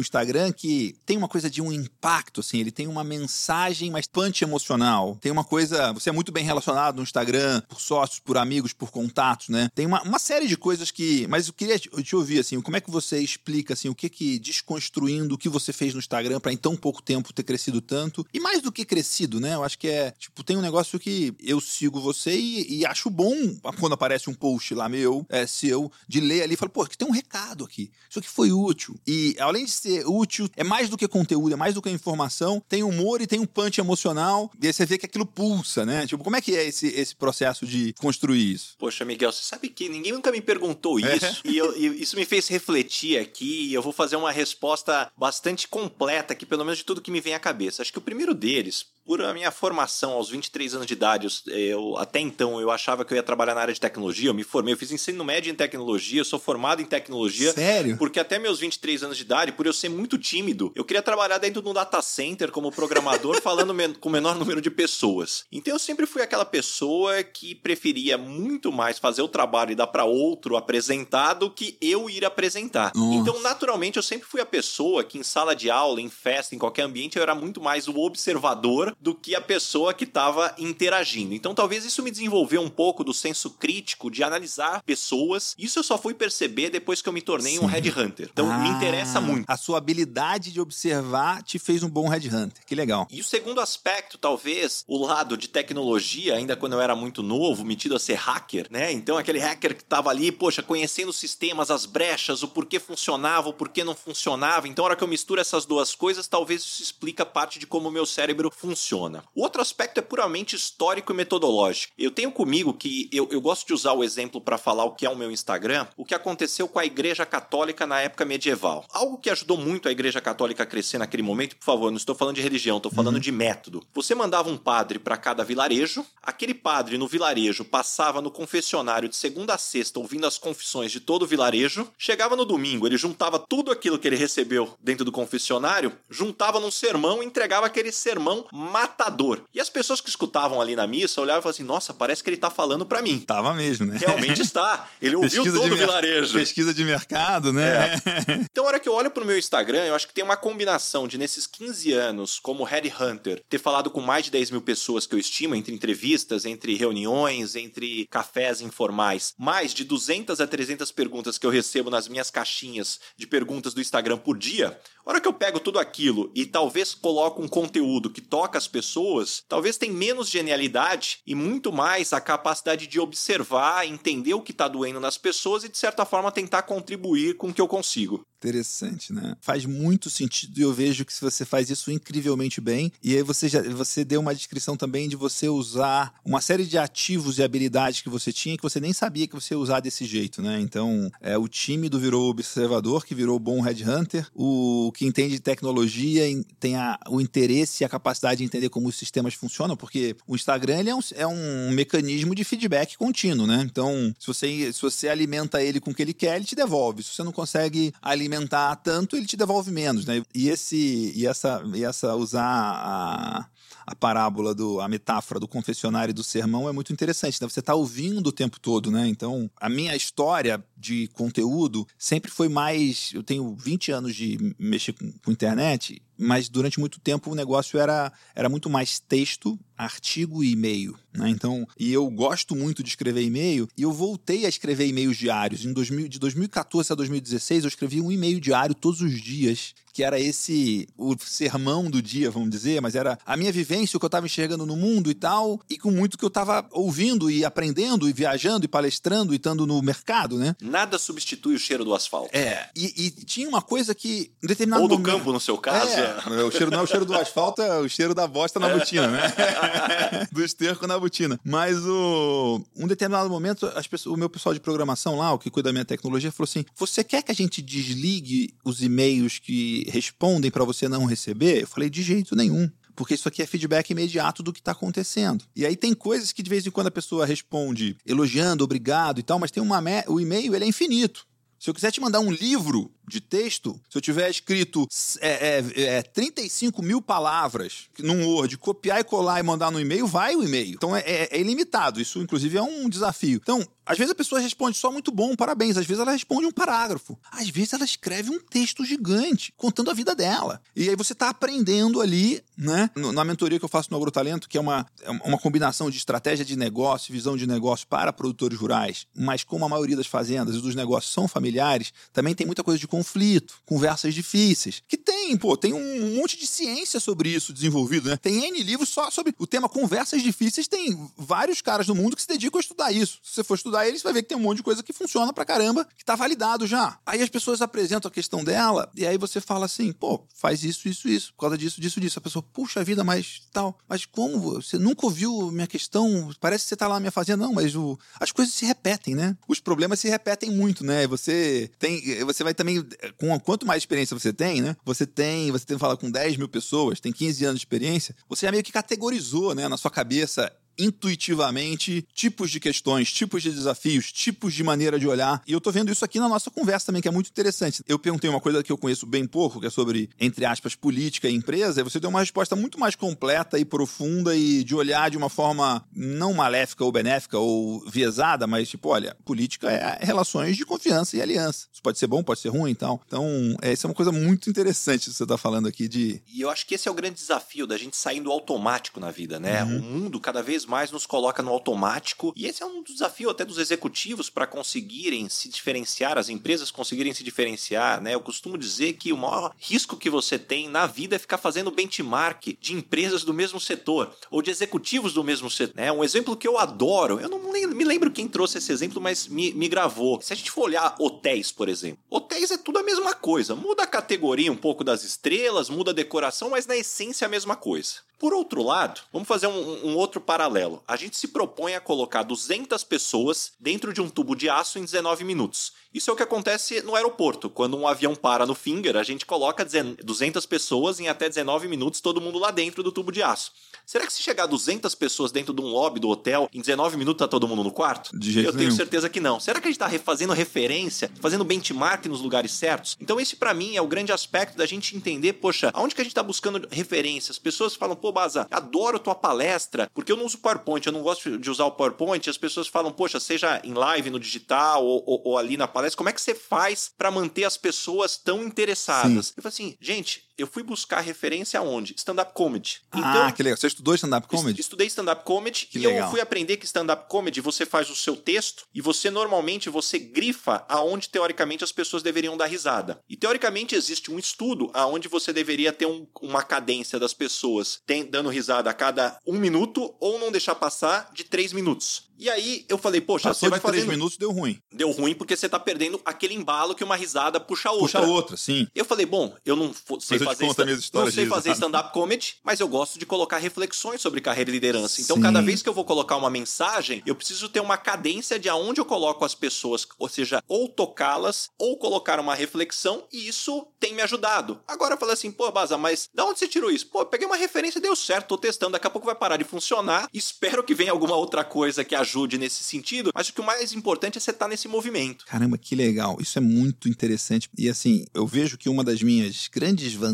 Instagram que tem uma coisa de um impacto, assim, ele tem uma mensagem mais punch emocional. Tem uma coisa. Você é muito bem relacionado no Instagram, por sócios, por amigos, por contatos, né? Tem uma, uma série de coisas que. Mas eu queria te, te ouvir, assim, como é que você explica, assim, o que que desconstruindo o que você fez no Instagram para em tão pouco tempo ter crescido tanto? E mais do que crescido, né? Eu acho que é. Tipo, tem um negócio que eu sigo você e, e acho bom quando aparece um post lá meu, é, seu, de ler ali e falo, pô, que tem um recado aqui. Isso aqui foi útil. E além de ser útil, é mais do que conteúdo, é mais do que informação. Tem humor e tem um punch emocional. E aí você vê que aquilo pulsa, né? Tipo, como é que é esse, esse processo de construir isso? Poxa, Miguel, você sabe que ninguém nunca me perguntou é. isso. É. E, eu, e, isso me fez refletir aqui. E eu vou fazer uma resposta bastante completa aqui, pelo menos de tudo que me vem à cabeça. Acho que o primeiro deles, por a minha formação aos 23 anos de idade, eu, até então eu achava que eu ia trabalhar na área de tecnologia, eu me formei, eu fiz ensino médio em tecnologia, eu sou formado em tecnologia. Sério? Porque até meus 23 anos de idade, por eu ser muito tímido, eu queria trabalhar dentro de um data center como programador, [LAUGHS] falando com o menor número de pessoas. Então eu sempre fui aquela pessoa que preferia muito mais fazer o trabalho e dar para outro apresentar do que eu ir apresentar. Nossa. Então, naturalmente, eu sempre fui a pessoa que em sala de aula, em festa, em qualquer ambiente, eu era muito mais o observador do que a pessoa que estava interagindo. Então, talvez isso me desenvolveu um pouco do senso crítico de analisar pessoas. Isso eu só fui perceber depois que eu me tornei Sim. um headhunter. Então, ah, me interessa muito. A sua habilidade de observar te fez um bom headhunter. Que legal. E o segundo aspecto, talvez, o lado de tecnologia, ainda quando eu era muito novo, metido a ser hacker, né? Então, aquele hacker que estava ali, poxa, conhecendo os sistemas, as brechas, o porquê funcionava, o porquê não funcionava. Então, a hora que eu misturo essas duas coisas, talvez isso explica parte de como o meu cérebro funciona funciona. O outro aspecto é puramente histórico e metodológico. Eu tenho comigo que eu, eu gosto de usar o exemplo para falar o que é o meu Instagram, o que aconteceu com a Igreja Católica na época medieval. Algo que ajudou muito a Igreja Católica a crescer naquele momento, por favor, não estou falando de religião, estou falando uhum. de método. Você mandava um padre para cada vilarejo, aquele padre no vilarejo passava no confessionário de segunda a sexta ouvindo as confissões de todo o vilarejo, chegava no domingo, ele juntava tudo aquilo que ele recebeu dentro do confessionário, juntava num sermão e entregava aquele sermão matador. E as pessoas que escutavam ali na missa olhavam e falavam assim: nossa, parece que ele tá falando para mim. Tava mesmo, né? Realmente está. Ele ouviu pesquisa todo o vilarejo. Pesquisa de mercado, né? É. [LAUGHS] Então, a hora que eu olho pro meu Instagram, eu acho que tem uma combinação de, nesses 15 anos, como Headhunter, ter falado com mais de 10 mil pessoas que eu estimo, entre entrevistas, entre reuniões, entre cafés informais, mais de 200 a 300 perguntas que eu recebo nas minhas caixinhas de perguntas do Instagram por dia. A hora que eu pego tudo aquilo e talvez coloco um conteúdo que toca as pessoas, talvez tem menos genialidade e muito mais a capacidade de observar, entender o que está doendo nas pessoas e, de certa forma, tentar contribuir com o que eu consigo. Interessante, né? Faz muito sentido e eu vejo que você faz isso incrivelmente bem. E aí você já você deu uma descrição também de você usar uma série de ativos e habilidades que você tinha que você nem sabia que você ia usar desse jeito, né? Então, é o tímido virou observador, que virou bom headhunter, o que entende de tecnologia tem a, o interesse e a capacidade de entender como os sistemas funcionam, porque o Instagram ele é, um, é um mecanismo de feedback contínuo, né? Então, se você, se você alimenta ele com o que ele quer, ele te devolve. Se você não consegue alimentar tanto, ele te devolve menos, né? E esse e essa e essa usar a, a parábola do a metáfora do confessionário e do sermão é muito interessante, né? Você está ouvindo o tempo todo, né? Então, a minha história de conteúdo sempre foi mais, eu tenho 20 anos de mexer com, com internet mas durante muito tempo o negócio era, era muito mais texto, artigo e e-mail. Né? Então, e eu gosto muito de escrever e-mail, e eu voltei a escrever e-mails diários. Em 2000, de 2014 a 2016, eu escrevi um e-mail diário todos os dias, que era esse, o sermão do dia, vamos dizer, mas era a minha vivência, o que eu estava enxergando no mundo e tal, e com muito que eu estava ouvindo e aprendendo e viajando e palestrando e estando no mercado, né? Nada substitui o cheiro do asfalto. É, e, e tinha uma coisa que, em determinado Ou do momento, campo, no seu caso. É, é, o cheiro não é o cheiro do asfalto, é o cheiro da bosta na botina, né? [LAUGHS] do esterco na botina. Mas o, um determinado momento, as pessoas, o meu pessoal de programação lá, o que cuida da minha tecnologia, falou assim: Você quer que a gente desligue os e-mails que respondem para você não receber? Eu falei: De jeito nenhum porque isso aqui é feedback imediato do que está acontecendo. E aí tem coisas que de vez em quando a pessoa responde elogiando, obrigado e tal, mas tem uma o e-mail ele é infinito. Se eu quiser te mandar um livro de texto, se eu tiver escrito é, é, é, 35 mil palavras num Word, copiar e colar e mandar no e-mail, vai o e-mail. Então é, é, é, ilimitado. Isso, inclusive, é um desafio. Então, às vezes a pessoa responde só muito bom, parabéns. Às vezes ela responde um parágrafo. Às vezes ela escreve um texto gigante, contando a vida dela. E aí você está aprendendo ali, né? Na mentoria que eu faço no Agrotalento, que é uma, é uma combinação de estratégia de negócio, visão de negócio para produtores rurais, mas como a maioria das fazendas e dos negócios são familiares, também tem muita coisa de conflito, conversas difíceis. Que tem, pô, tem um monte de ciência sobre isso desenvolvido, né? Tem N livros só sobre o tema conversas difíceis, tem vários caras no mundo que se dedicam a estudar isso. Se você for estudar eles, vai ver que tem um monte de coisa que funciona pra caramba, que tá validado já. Aí as pessoas apresentam a questão dela, e aí você fala assim, pô, faz isso, isso, isso, por causa disso, disso, disso. A pessoa, puxa vida, mas tal. Mas como? Você nunca ouviu minha questão? Parece que você tá lá na minha fazenda. Não, mas o... as coisas se repetem, né? Os problemas se repetem muito, né? Você tem. Você vai também com quanto mais experiência você tem, né? Você tem, você tem que falar com 10 mil pessoas, tem 15 anos de experiência, você já meio que categorizou né, na sua cabeça intuitivamente tipos de questões, tipos de desafios, tipos de maneira de olhar. E eu tô vendo isso aqui na nossa conversa também, que é muito interessante. Eu perguntei uma coisa que eu conheço bem pouco, que é sobre, entre aspas, política e empresa, e você deu uma resposta muito mais completa e profunda e de olhar de uma forma não maléfica ou benéfica ou viesada, mas tipo, olha, política é relações de confiança e aliança. Isso pode ser bom, pode ser ruim e tal. Então, é, isso é uma coisa muito interessante que você tá falando aqui de... E eu acho que esse é o grande desafio da gente sair do automático na vida, né? Uhum. O mundo cada vez mais nos coloca no automático. E esse é um desafio até dos executivos para conseguirem se diferenciar, as empresas conseguirem se diferenciar, né? Eu costumo dizer que o maior risco que você tem na vida é ficar fazendo benchmark de empresas do mesmo setor ou de executivos do mesmo setor. Né? Um exemplo que eu adoro, eu não me lembro quem trouxe esse exemplo, mas me, me gravou. Se a gente for olhar hotéis, por exemplo, hotéis é tudo a mesma coisa. Muda a categoria um pouco das estrelas, muda a decoração, mas na essência é a mesma coisa. Por outro lado, vamos fazer um, um, outro paralelo. A gente se propõe a colocar 200 pessoas dentro de um tubo de aço em 19 minutos. Isso é o que acontece no aeroporto. Quando um avião para no Finger, a gente coloca 200 pessoas em até 19 minutos, todo mundo lá dentro do tubo de aço. Será que se chegar 200 pessoas dentro de um lobby do hotel, em 19 minutos tá todo mundo no quarto? De jeito Eu nenhum. tenho certeza que não. Será que a gente tá fazendo referência, fazendo benchmark nos lugares certos? Então esse para mim é o grande aspecto da gente entender, poxa, aonde que a gente tá buscando referência? As pessoas falam, pô, Baza, adoro tua palestra, porque eu não uso PowerPoint, eu não gosto de usar o PowerPoint. As pessoas falam, poxa, seja em live, no digital ou, ou, ou ali na palestra, palestra, como é que você faz para manter as pessoas tão interessadas? Sim. Eu falei assim, gente, eu fui buscar referência aonde? Stand-up comedy. Então, ah, que legal. Você estudou stand-up comedy? Estudei stand-up comedy que e legal. eu fui aprender que stand-up comedy você faz o seu texto e você normalmente você grifa aonde teoricamente as pessoas deveriam dar risada. E teoricamente existe um estudo aonde você deveria ter um, uma cadência das pessoas tem, dando risada a cada um minuto ou não deixar passar de três minutos. E aí eu falei, poxa, Passou você vai fazer. três minutos deu ruim. Deu ruim porque você tá perdendo aquele embalo que uma risada puxa a outra. Puxa outra, sim. Eu falei, bom, eu não sei Mas fazer, sta não sei fazer stand-up comedy, mas eu gosto de colocar reflexões sobre carreira e liderança. Então, sim. cada vez que eu vou colocar uma mensagem, eu preciso ter uma cadência de aonde eu coloco as pessoas, ou seja, ou tocá-las, ou colocar uma reflexão, e isso tem me ajudado. Agora eu falei assim, pô, Baza, mas da onde você tirou isso? Pô, eu peguei uma referência, deu certo, tô testando, daqui a pouco vai parar de funcionar. Espero que venha alguma outra coisa que ajude nesse sentido sentido, mas o que o mais importante é você estar tá nesse movimento. Caramba, que legal. Isso é muito interessante. E assim, eu vejo que uma das minhas grandes vantagens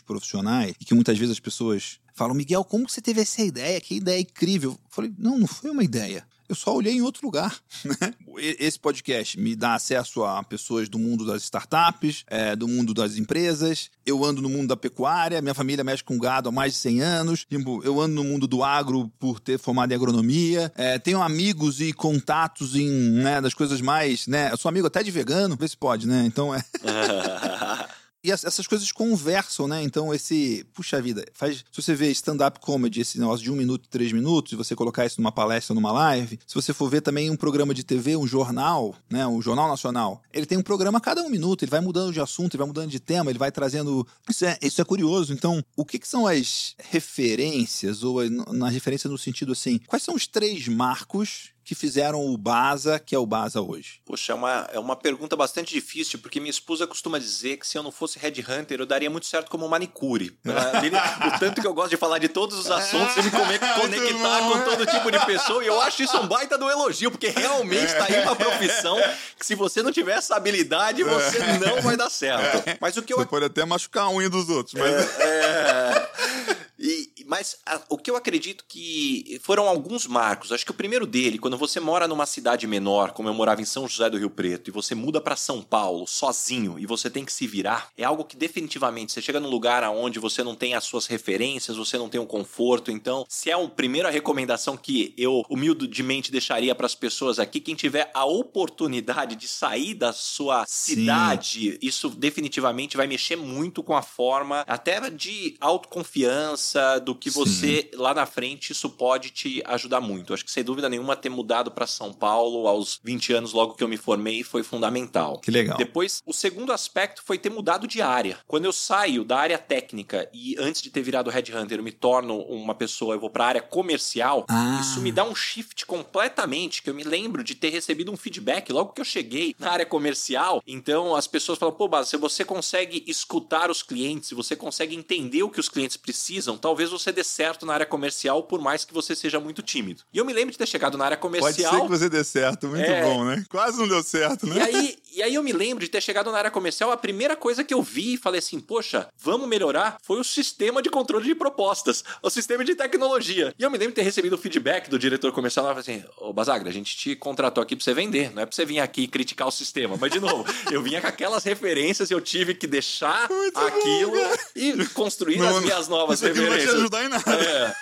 profissionais, e que muitas vezes as pessoas falam, Miguel, como você teve essa ideia? Que ideia incrível. Eu falei, não, não foi uma ideia eu só olhei em outro lugar. [LAUGHS] Né? Esse podcast me dá acesso a pessoas do mundo das startups, é, do mundo das empresas. Eu ando no mundo da pecuária, minha família mexe com gado há mais de 100 anos. Tipo, eu ando no mundo do agro por ter formado em agronomia. É, tenho amigos e contatos em né, das coisas mais. Né? Eu sou amigo até de vegano, vê se pode, né? Então é. [LAUGHS] E essas coisas conversam, né? Então, esse. Puxa vida, faz. Se você vê stand-up comedy, esse negócio de um minuto, três minutos, e você colocar isso numa palestra, numa live, se você for ver também um programa de TV, um jornal, né? Um Jornal Nacional, ele tem um programa a cada um minuto, ele vai mudando de assunto, ele vai mudando de tema, ele vai trazendo. Isso é, isso é curioso. Então, o que, que são as referências, ou na referência no sentido assim, quais são os três marcos que fizeram o Baza, que é o Baza hoje? Poxa, é uma, é uma pergunta bastante difícil, porque minha esposa costuma dizer que se eu não fosse Headhunter, eu daria muito certo como manicure. [LAUGHS] o tanto que eu gosto de falar de todos os assuntos e me [LAUGHS] conectar com todo tipo de pessoa, e eu acho isso um baita do elogio, porque realmente está aí uma profissão que se você não tiver essa habilidade, você não vai dar certo. Mas o que eu... Você pode até machucar a unha dos outros, mas... É, é... Mas a, o que eu acredito que foram alguns marcos. Acho que o primeiro dele, quando você mora numa cidade menor, como eu morava em São José do Rio Preto, e você muda para São Paulo sozinho e você tem que se virar, é algo que definitivamente você chega num lugar onde você não tem as suas referências, você não tem um conforto. Então, se é a primeira recomendação que eu humildemente deixaria para as pessoas aqui, quem tiver a oportunidade de sair da sua cidade, Sim. isso definitivamente vai mexer muito com a forma até de autoconfiança do que você, Sim. lá na frente, isso pode te ajudar muito. Acho que, sem dúvida nenhuma, ter mudado para São Paulo aos 20 anos, logo que eu me formei, foi fundamental. Que legal. Depois, o segundo aspecto foi ter mudado de área. Quando eu saio da área técnica e antes de ter virado headhunter, eu me torno uma pessoa, eu vou para a área comercial, ah. isso me dá um shift completamente, que eu me lembro de ter recebido um feedback logo que eu cheguei na área comercial. Então, as pessoas falam, pô, Bas, se você consegue escutar os clientes, se você consegue entender o que os clientes precisam, talvez você dê certo na área comercial, por mais que você seja muito tímido. E eu me lembro de ter chegado na área comercial. Pode ser que você dê certo, muito é... bom, né? Quase não deu certo, né? E aí, e aí eu me lembro de ter chegado na área comercial, a primeira coisa que eu vi e falei assim, poxa, vamos melhorar, foi o sistema de controle de propostas, o sistema de tecnologia. E eu me lembro de ter recebido o feedback do diretor comercial lá, assim, ô Basagra, a gente te contratou aqui pra você vender, não é pra você vir aqui criticar o sistema. Mas, de novo, [LAUGHS] eu vinha com aquelas referências e eu tive que deixar Muito aquilo bom, e construir não, as minhas novas referências. Não vai te ajudar em nada. É.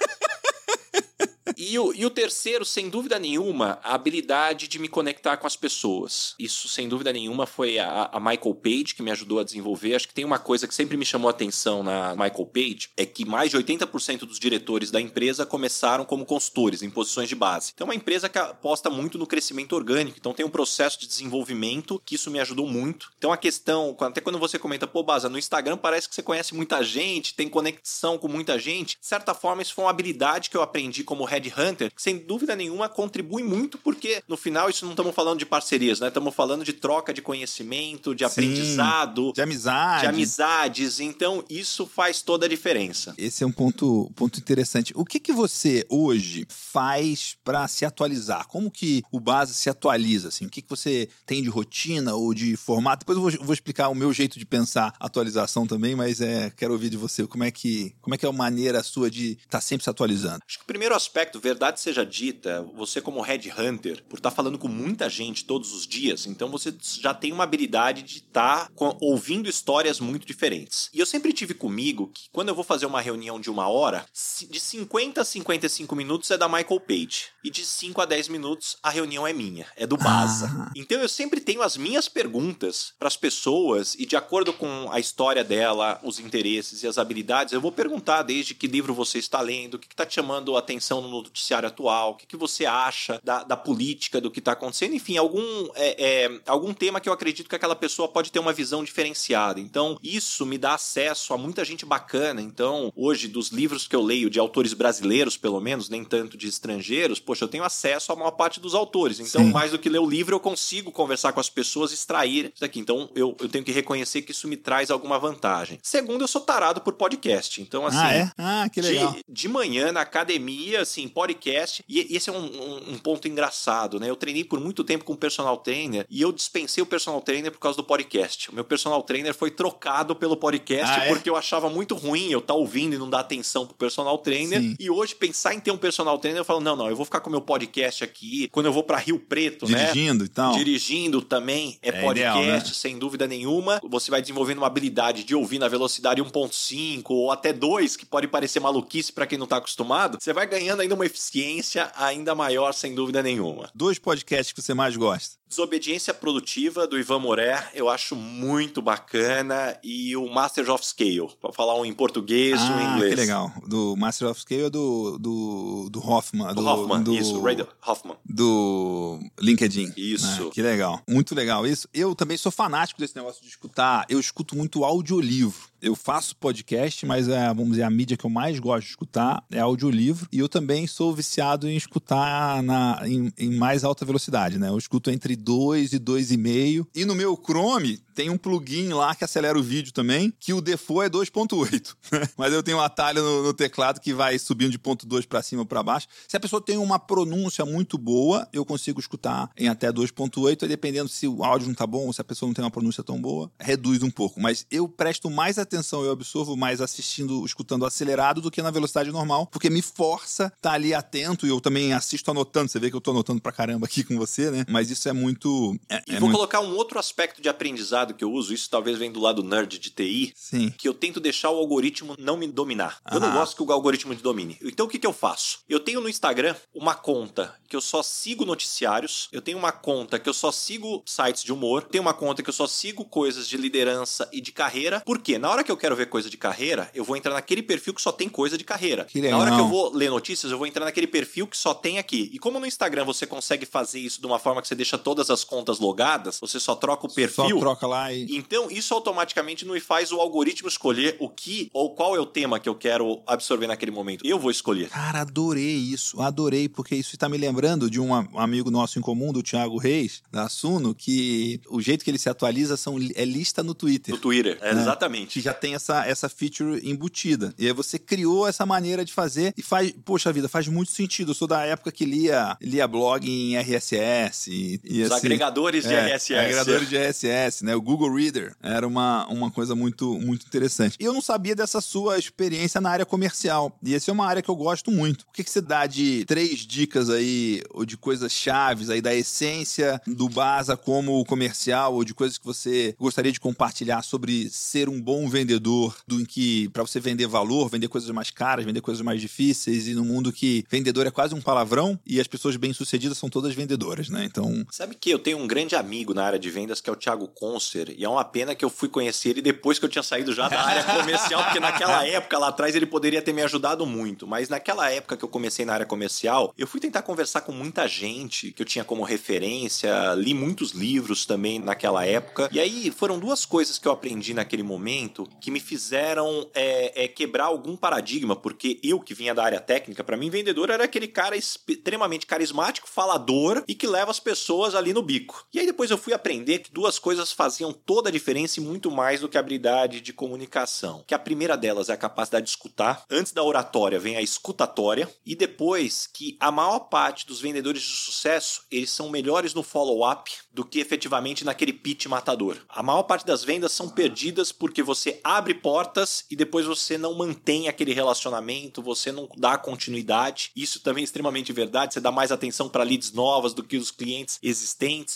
[LAUGHS] E o, e o terceiro, sem dúvida nenhuma, a habilidade de me conectar com as pessoas. Isso, sem dúvida nenhuma, foi a, a Michael Page que me ajudou a desenvolver. Acho que tem uma coisa que sempre me chamou a atenção na Michael Page, é que mais de 80% dos diretores da empresa começaram como consultores, em posições de base. Então é uma empresa que aposta muito no crescimento orgânico, então tem um processo de desenvolvimento que isso me ajudou muito. Então a questão, até quando você comenta, pô, Baza, no Instagram parece que você conhece muita gente, tem conexão com muita gente. De certa forma, isso foi uma habilidade que eu aprendi como head Hunter, que sem dúvida nenhuma contribui muito, porque no final isso não estamos falando de parcerias, né? Estamos falando de troca de conhecimento, de Sim, aprendizado, de amizade. De amizades. Então, isso faz toda a diferença. Esse é um ponto, ponto interessante. O que, que você hoje faz para se atualizar? Como que o base se atualiza? Assim? O que, que você tem de rotina ou de formato? Depois eu vou, vou explicar o meu jeito de pensar atualização também, mas é, quero ouvir de você como é que, como é, que é a maneira sua de estar tá sempre se atualizando. Acho que o primeiro aspecto verdade seja dita, você como headhunter, por estar tá falando com muita gente todos os dias, então você já tem uma habilidade de estar tá ouvindo histórias muito diferentes. E eu sempre tive comigo que quando eu vou fazer uma reunião de uma hora, de 50 a 55 minutos é da Michael Page. E de 5 a 10 minutos a reunião é minha, é do Baza. Ah. Então eu sempre tenho as minhas perguntas para as pessoas e de acordo com a história dela, os interesses e as habilidades, eu vou perguntar desde que livro você está lendo, o que está te chamando a atenção no noticiário atual, o que, que você acha da, da política, do que está acontecendo, enfim, algum, é, é, algum tema que eu acredito que aquela pessoa pode ter uma visão diferenciada. Então, isso me dá acesso a muita gente bacana. Então, hoje, dos livros que eu leio, de autores brasileiros, pelo menos, nem tanto de estrangeiros, poxa, eu tenho acesso a maior parte dos autores. Então, Sim. mais do que ler o livro, eu consigo conversar com as pessoas, extrair isso aqui. Então, eu, eu tenho que reconhecer que isso me traz alguma vantagem. Segundo, eu sou tarado por podcast. Então, assim. Ah, é? Ah, que legal. De, de manhã, na academia, assim, podcast. E esse é um, um, um, ponto engraçado, né? Eu treinei por muito tempo com personal trainer e eu dispensei o personal trainer por causa do podcast. O meu personal trainer foi trocado pelo podcast ah, é? porque eu achava muito ruim eu estar tá ouvindo e não dar atenção pro personal trainer. Sim. E hoje, pensar em ter um personal trainer, eu falo, não, não, eu vou ficar com o meu podcast aqui. Quando eu vou para Rio Preto, Dirigindo, né? Dirigindo e tal. Dirigindo também é, é podcast, ideal, né? sem dúvida nenhuma. Você vai desenvolvendo uma habilidade de ouvir na velocidade 1.5 ou até 2, que pode parecer maluquice para quem não tá acostumado. Você vai ganhando ainda uma eficiência ainda maior, sem dúvida nenhuma. Dois podcasts que você mais gosta? Desobediência Produtiva, do Ivan Moré, eu acho muito bacana. E o Masters of Scale, para falar um em português ah, ou em inglês. que legal. Do Masters of Scale é do, do, do Hoffman. Do, do Hoffman, do, isso, Ray Hoffman. Do LinkedIn. Isso. Né? Que legal. Muito legal isso. Eu também sou fanático desse negócio de escutar. Eu escuto muito audiolivro eu faço podcast, mas é, vamos dizer, a mídia que eu mais gosto de escutar é audiolivro. E eu também sou viciado em escutar na, em, em mais alta velocidade, né? Eu escuto entre 2 e 2,5. E no meu Chrome tem um plugin lá que acelera o vídeo também, que o default é 2.8. [LAUGHS] mas eu tenho um atalho no, no, teclado que vai subindo de ponto 2 para cima ou para baixo. Se a pessoa tem uma pronúncia muito boa, eu consigo escutar em até 2.8, dependendo se o áudio não tá bom ou se a pessoa não tem uma pronúncia tão boa, reduz um pouco. Mas eu presto mais atenção atenção, eu absorvo mais assistindo, escutando acelerado do que na velocidade normal, porque me força estar tá ali atento e eu também assisto anotando. Você vê que eu tô anotando pra caramba aqui com você, né? Mas isso é muito muito. É, e é vou muito... colocar um outro aspecto de aprendizado que eu uso, isso talvez vem do lado nerd de TI, Sim. que eu tento deixar o algoritmo não me dominar. Eu não gosto que o algoritmo me domine. Então o que, que eu faço? Eu tenho no Instagram uma conta que eu só sigo noticiários, eu tenho uma conta que eu só sigo sites de humor, tenho uma conta que eu só sigo coisas de liderança e de carreira. Por quê? Na hora que eu quero ver coisa de carreira, eu vou entrar naquele perfil que só tem coisa de carreira. Que Na hora que legal. eu vou ler notícias, eu vou entrar naquele perfil que só tem aqui. E como no Instagram você consegue fazer isso de uma forma que você deixa todas as contas logadas, você só troca o perfil. Só troca lá e. Então, isso automaticamente não faz o algoritmo escolher o que ou qual é o tema que eu quero absorver naquele momento. Eu vou escolher. Cara, adorei isso, adorei, porque isso está me lembrando de um amigo nosso em comum, do Thiago Reis, da Suno, que o jeito que ele se atualiza são, é lista no Twitter. No Twitter. Né? Exatamente. Que já tem essa, essa feature embutida. E aí você criou essa maneira de fazer e faz, poxa vida, faz muito sentido. Eu sou da época que lia, lia blog em RSS. E, e Os agregadores de é, RSS. Agregadores de RSS, né? O Google Reader era uma, uma coisa muito, muito interessante. E eu não sabia dessa sua experiência na área comercial. E essa é uma área que eu gosto muito. O que, que você dá de três dicas aí, ou de coisas chaves aí, da essência do Baza como comercial, ou de coisas que você gostaria de compartilhar sobre ser um bom vendedor, do em que para você vender valor, vender coisas mais caras, vender coisas mais difíceis, e no mundo que vendedor é quase um palavrão e as pessoas bem-sucedidas são todas vendedoras, né? Então, Sabe que eu tenho um grande amigo na área de vendas que é o Thiago Concer, e é uma pena que eu fui conhecer ele depois que eu tinha saído já da área comercial, porque naquela [LAUGHS] época lá atrás ele poderia ter me ajudado muito, mas naquela época que eu comecei na área comercial, eu fui tentar conversar com muita gente que eu tinha como referência, li muitos livros também naquela época, e aí foram duas coisas que eu aprendi naquele momento que me fizeram é, é, quebrar algum paradigma, porque eu que vinha da área técnica, para mim vendedor era aquele cara extremamente carismático, falador e que leva as pessoas ali no bico. E aí depois eu fui aprender que duas coisas faziam toda a diferença e muito mais do que a habilidade de comunicação. Que a primeira delas é a capacidade de escutar. Antes da oratória vem a escutatória e depois que a maior parte dos vendedores de sucesso, eles são melhores no follow-up do que efetivamente naquele pitch matador. A maior parte das vendas são perdidas porque você abre portas e depois você não mantém aquele relacionamento, você não dá continuidade. Isso também é extremamente verdade, você dá mais atenção para leads novas do que os clientes existentes.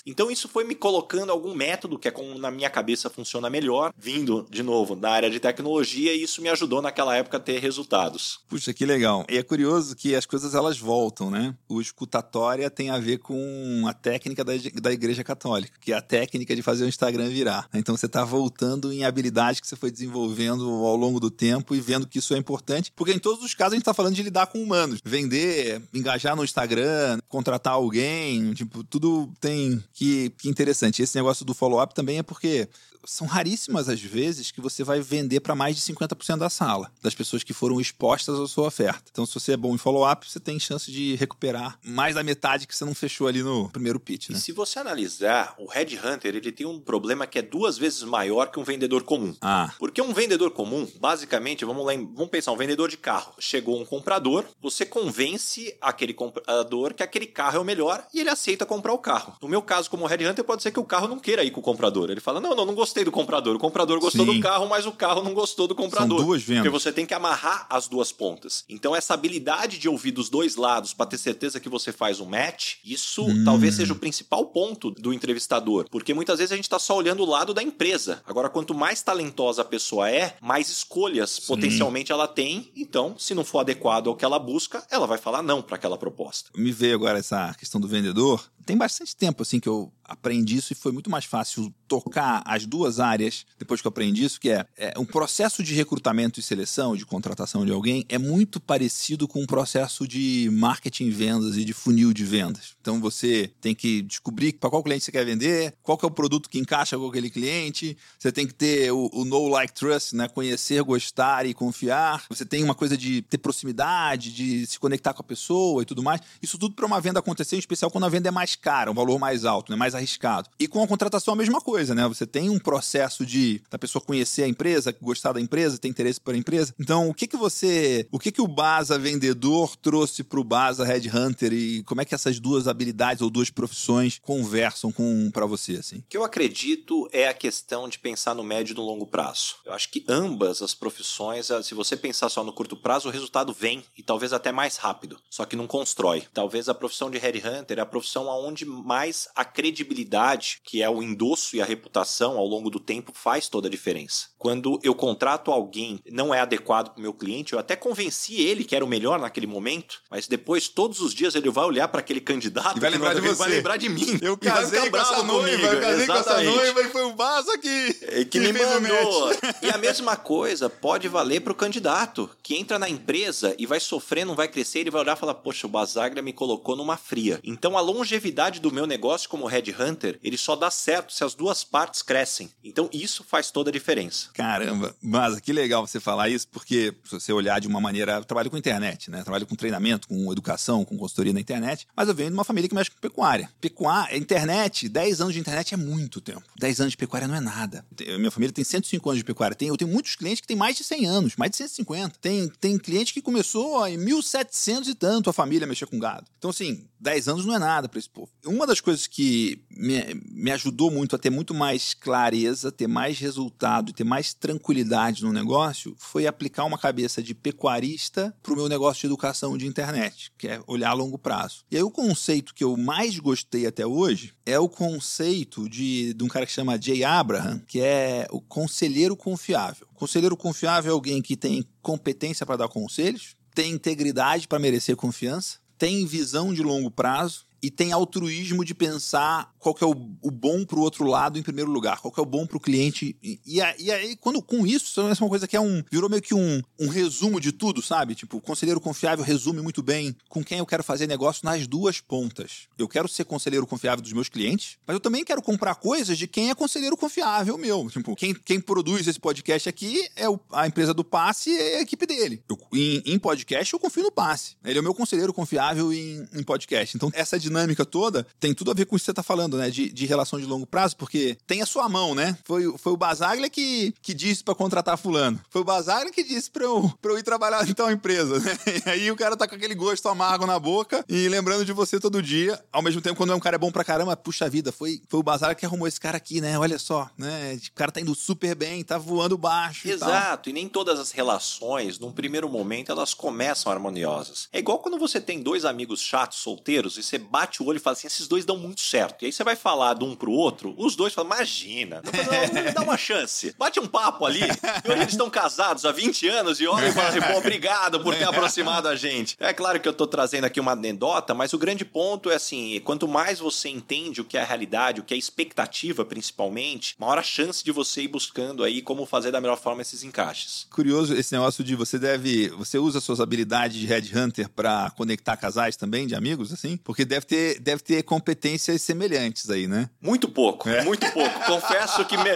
Então isso foi me colocando algum método que é como na minha cabeça funciona melhor, vindo de novo da área de tecnologia e isso me ajudou naquela época a ter resultados. Puxa, que legal. E é curioso que as coisas elas voltam, né? O escutatória tem a ver com a técnica da, da Igreja Católica, que é a técnica de fazer o Instagram virar. Então você está voltando em habilidades que você foi desenvolvendo ao longo do tempo e vendo que isso é importante, porque em todos os casos a gente está falando de lidar com humanos. Vender, engajar no Instagram, contratar alguém, tipo, tudo tem que, que interessante. Esse negócio do follow-up também é porque são raríssimas as vezes que você vai vender para mais de 50% da sala, das pessoas que foram expostas à sua oferta. Então, se você é bom em follow-up, você tem chance de recuperar mais da metade que você não fechou ali no primeiro pitch, E né? se você analisar, o headhunter ele tem um problema que é duas vezes maior que um vendedor comum. Ah, Porque um vendedor comum, basicamente, vamos lá, vamos pensar, um vendedor de carro. Chegou um comprador, você convence aquele comprador que aquele carro é o melhor e ele aceita comprar o carro. No meu caso, como headhunter, pode ser que o carro não queira ir com o comprador. Ele fala: "Não, não, não gostei do comprador. O comprador gostou Sim. do carro, mas o carro não gostou do comprador". São duas vendas. Porque você tem que amarrar as duas pontas. Então essa habilidade de ouvir dos dois lados para ter certeza que você faz um match, isso Hum. talvez seja o principal ponto do entrevistador, porque muitas vezes a gente está só olhando o lado da empresa. Agora, quanto mais talentosa a pessoa é, mais escolhas potencialmente ela tem. Então, se não for adequado ao que ela busca, ela vai falar não para aquela proposta. me veio agora essa questão do vendedor. Tem bastante tempo assim que eu aprendi isso e foi muito mais fácil tocar as duas áreas depois que eu aprendi isso, que é, é um processo de recrutamento e seleção, de contratação de alguém, é muito parecido com um processo de marketing vendas e de funil de vendas. Então você tem que descobrir para qual cliente você quer vender, qual que é o produto que encaixa com aquele cliente, você tem que ter o, o know, like, trust, né? Conhecer, gostar e confiar. Você tem uma coisa de ter proximidade, de se conectar com a pessoa e tudo mais. Isso tudo para uma venda acontecer, em especial quando a venda é mais cara, um valor mais alto, né? mais arriscado. E com a contratação a mesma coisa, né? Você tem um processo de da pessoa conhecer a empresa, gostar da empresa, ter interesse pela empresa. Então, o que que você, o que que o Baza vendedor trouxe para o Baza Headhunter e como é que essas duas habilidades ou duas profissões conversam com para você assim? O que eu acredito é a questão de pensar no médio e no longo prazo. Eu acho que ambas as profissões, ah, se você pensar só no curto prazo, o resultado vem e talvez até mais rápido, só que não constrói. Talvez a profissão de headhunter é a profissão onde mais a credibilidade, que é o endosso e a reputação ao longo do tempo, faz toda a diferença. Quando eu contrato alguém não é adequado para o meu cliente, eu até convenci ele que era o melhor naquele momento, mas depois, todos os dias, ele vai olhar para aquele candidato e vai lembrar de você. vai lembrar de mim. Eu [LAUGHS] casei com essa noiva, eu casei com essa noiva e foi o Baza que, é, que, me mandou. E a mesma coisa pode valer para o candidato, que entra na empresa e vai sofrer, não vai crescer, ele vai olhar e falar, poxa, o Basagra me colocou numa fria. Então a longevidade do meu negócio como headhunter, ele só dá certo se as duas partes crescem. Então isso faz toda a diferença. Caramba, mas que legal você falar isso, porque se você olhar de uma maneira, eu trabalho com internet, né? Trabalho com treinamento, com educação, com consultoria na internet, mas eu venho de uma família que mexe com pecuária. Pecuária, internet, 10 anos de internet é muito tempo. 10 anos de pecuária não é nada. Minha família tem 105 anos de pecuária. Tem, eu tenho muitos clientes que têm mais de 100 anos, mais de 150. Tem, tem cliente que começou em 1700 e tanto a família mexer com gado. Então, assim, 10 anos não é nada para esse povo. Uma das coisas que me, me ajudou muito a ter muito mais clareza, ter mais resultado, ter mais tranquilidade no negócio foi aplicar uma cabeça de pecuarista para o meu negócio de educação de internet, que é olhar a longo prazo. E aí o conceito que eu mais gostei até hoje é o conceito de, de um cara que chama Jay Abraham, que é o conselheiro confiável. Conselheiro confiável é alguém que tem competência para dar conselhos, tem integridade para merecer confiança, tem visão de longo prazo e tem altruísmo de pensar qual que é o, o bom para o outro lado em primeiro lugar, qual que é o bom para o cliente. E, e, aí, quando com isso, é uma coisa que é um. virou meio que um, um resumo de tudo, sabe? Tipo, o conselheiro confiável resume muito bem com quem eu quero fazer negócio nas duas pontas. Eu quero ser conselheiro confiável dos meus clientes, mas eu também quero comprar coisas de quem é conselheiro confiável meu. Tipo, quem, quem produz esse podcast aqui é o, a empresa do passe e a equipe dele. Eu, em, em, podcast, eu confio no passe. Ele é o meu conselheiro confiável em, em podcast. Então, essa dinâmica toda tem tudo a ver com isso que você está falando falando, né, de, de relação de longo prazo, porque tem a sua mão, né? Foi, foi o Basaglia que, que disse para contratar fulano. Foi o Basaglia que disse para eu, pra eu ir trabalhar em tal empresa, né? [LAUGHS] E aí o cara tá com aquele gosto amargo na boca e lembrando de você todo dia. Ao mesmo tempo, quando é um cara bom pra caramba, puxa vida, foi, foi o Basaglia que arrumou esse cara aqui, né? Olha só, né? O cara tá indo super bem, tá voando baixo Exato, e, e nem todas as relações, num primeiro momento, elas começam harmoniosas. É igual quando você tem dois amigos chatos, solteiros, e você bate o olho e fala assim, esses dois dão muito certo. E aí você vai falar de um pro outro, os dois falam, imagina, dá uma chance. Bate um papo ali. E hoje eles estão casados há 20 anos e olha e fala assim, pô, obrigado por ter aproximado a gente. É claro que eu tô trazendo aqui uma anedota, mas o grande ponto é assim, quanto mais você entende o que é a realidade, o que é a expectativa principalmente, maior a chance de você ir buscando aí como fazer da melhor forma esses encaixes. Curioso esse negócio de você deve, você usa suas habilidades de headhunter para conectar casais também, de amigos assim? Porque deve ter, deve ter competências semelhantes aí, né? Muito pouco, é. muito pouco. Confesso que me...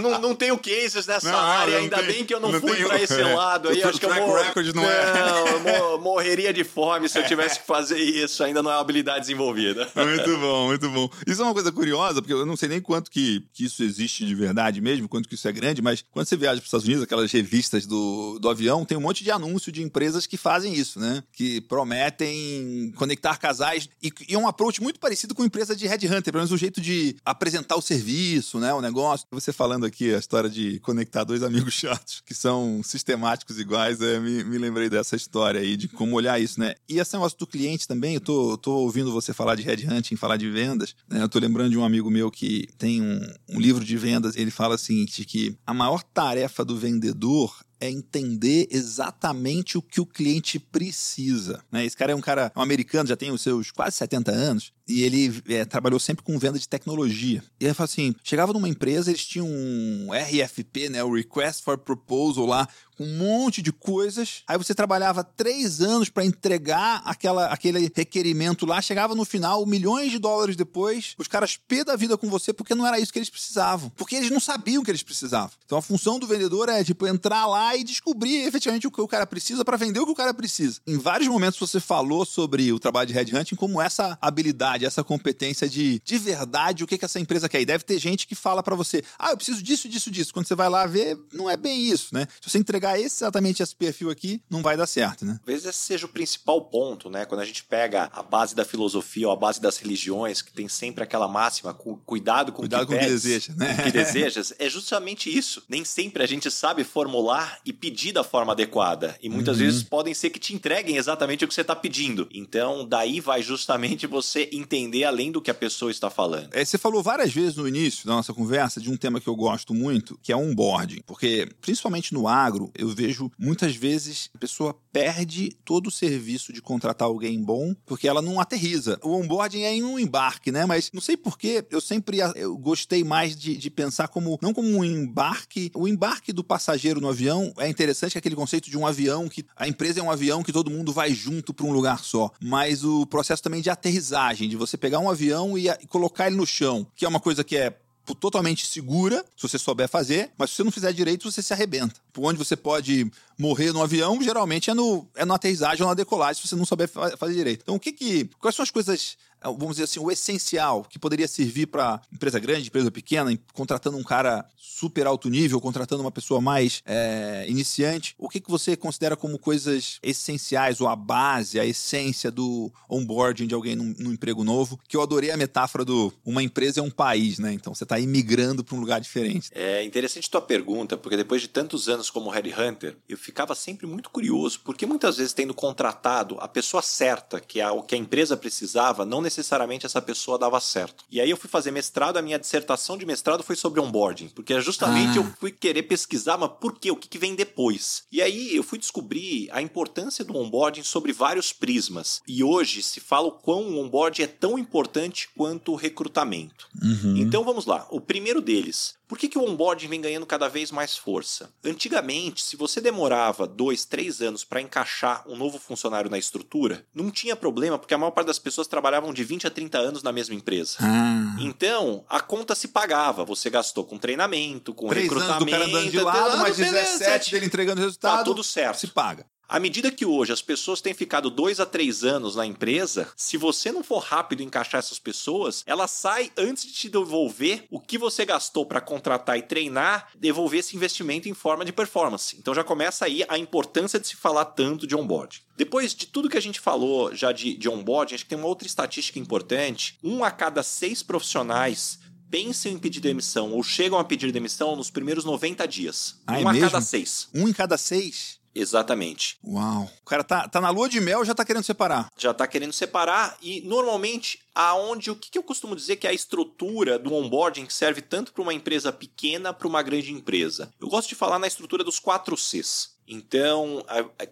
não, não tenho cases nessa não, área, não ainda tem, bem que eu não, não fui tenho... para esse [LAUGHS] é. lado. Aí, acho que eu mor... não, é. não [LAUGHS] morreria de fome se eu tivesse que fazer isso. Ainda não é uma habilidade desenvolvida. [LAUGHS] Muito bom, muito bom. Isso é uma coisa curiosa, porque eu não sei nem quanto que, que isso existe de verdade mesmo, quanto que isso é grande, mas quando você viaja para os Estados Unidos, aquelas revistas do, do avião, tem um monte de anúncio de empresas que fazem isso, né? Que prometem conectar casais e, e é um approach muito parecido com empresa de headhunter, pelo menos o jeito de apresentar o serviço, né, o negócio. Você falando aqui a história de conectar dois amigos [LAUGHS] chatos que são sistemáticos iguais, é, me, me lembrei dessa história aí, de como olhar isso, né? E esse negócio do cliente também, eu tô, tô ouvindo você falar de headhunting, falar de vendas, né? Eu tô lembrando de um amigo meu que tem um, um livro de vendas, ele fala o seguinte, que a maior tarefa do vendedor é entender exatamente o que o cliente precisa. Né? Esse cara é um cara um americano, já tem os seus quase 70 anos, e ele é, trabalhou sempre com venda de tecnologia. E ele fala assim: chegava numa empresa, eles tinham um RFP, né, o Request for Proposal lá, com um monte de coisas. Aí você trabalhava três anos para entregar aquela, aquele requerimento lá, chegava no final, milhões de dólares depois, os caras pé da vida com você porque não era isso que eles precisavam. Porque eles não sabiam que eles precisavam. Então a função do vendedor é, tipo, entrar lá e descobrir efetivamente o que o cara precisa para vender o que o cara precisa. Em vários momentos você falou sobre o trabalho de headhunting como essa habilidade, essa competência de, de verdade, o que, que essa empresa quer. E deve ter gente que fala para você, ah, eu preciso disso, disso, disso. Quando você vai lá ver, não é bem isso, né? Se você entregar exatamente esse perfil aqui, não vai dar certo, né? Talvez esse seja o principal ponto, né? Quando a gente pega a base da filosofia ou a base das religiões, que tem sempre aquela máxima, cuidado com cuidado o que, com pedes, que deseja, né? O que desejas, é justamente isso. Nem sempre a gente sabe formular e pedir da forma adequada. E muitas uhum. vezes podem ser que te entreguem exatamente o que você está pedindo. Então, daí vai justamente você entender além do que a pessoa está falando. É, você falou várias vezes no início da nossa conversa de um tema que eu gosto muito, que é onboarding. Porque, principalmente no agro, eu vejo muitas vezes a pessoa perde todo o serviço de contratar alguém bom porque ela não aterriza. O onboarding é em um embarque, né? Mas não sei porquê, eu sempre eu gostei mais de, de pensar como, não como um embarque. O embarque do passageiro no avião é interessante, é aquele conceito de um avião que a empresa é um avião que todo mundo vai junto para um lugar só. Mas o processo também de aterrissagem, de você pegar um avião e, e colocar ele no chão, que é uma coisa que é totalmente segura, se você souber fazer, mas se você não fizer direito, você se arrebenta. Por onde você pode morrer no avião, geralmente é no, é na aterrissagem ou na decolagem, se você não souber fazer direito. Então, o que que. Quais são as coisas vamos dizer assim, o essencial que poderia servir para empresa grande, empresa pequena, contratando um cara super alto nível, contratando uma pessoa mais é, iniciante, o que, que você considera como coisas essenciais ou a base, a essência do onboarding de alguém num, num emprego novo? Que eu adorei a metáfora do uma empresa é um país, né? Então você está imigrando para um lugar diferente. É interessante tua pergunta, porque depois de tantos anos como headhunter, eu ficava sempre muito curioso, porque muitas vezes tendo contratado a pessoa certa, que é o que a empresa precisava, não necessariamente essa pessoa dava certo. E aí eu fui fazer mestrado, a minha dissertação de mestrado foi sobre onboarding, porque justamente ah. eu fui querer pesquisar, mas por quê? O que, que vem depois? E aí eu fui descobrir a importância do onboarding sobre vários prismas. E hoje se fala o quão o onboarding é tão importante quanto o recrutamento. Uhum. Então vamos lá. O primeiro deles, por que, que o onboarding vem ganhando cada vez mais força? Antigamente, se você demorava dois, três anos para encaixar um novo funcionário na estrutura, não tinha problema, porque a maior parte das pessoas trabalhavam de 20 a 30 anos na mesma empresa. Ah. Então, a conta se pagava. Você gastou com treinamento, com três recrutamento. Anos do cara andando de lado, mas 17 dele entregando resultado. Tá tudo certo. Se paga. À medida que hoje as pessoas têm ficado dois a três anos na empresa, se você não for rápido em encaixar essas pessoas, ela sai antes de te devolver o que você gastou para contratar e treinar, devolver esse investimento em forma de performance. Então já começa aí a importância de se falar tanto de onboarding. Depois de tudo que a gente falou já de, de onboarding, acho que tem uma outra estatística importante: um a cada seis profissionais pensam em pedir demissão ou chegam a pedir demissão nos primeiros 90 dias. Ah, um é a cada seis. Um em cada seis? Exatamente. Uau. O cara tá, tá na lua de mel já tá querendo separar. Já tá querendo separar e normalmente aonde o que, que eu costumo dizer que é a estrutura do onboarding que serve tanto para uma empresa pequena para uma grande empresa. Eu gosto de falar na estrutura dos quatro Cs. Então,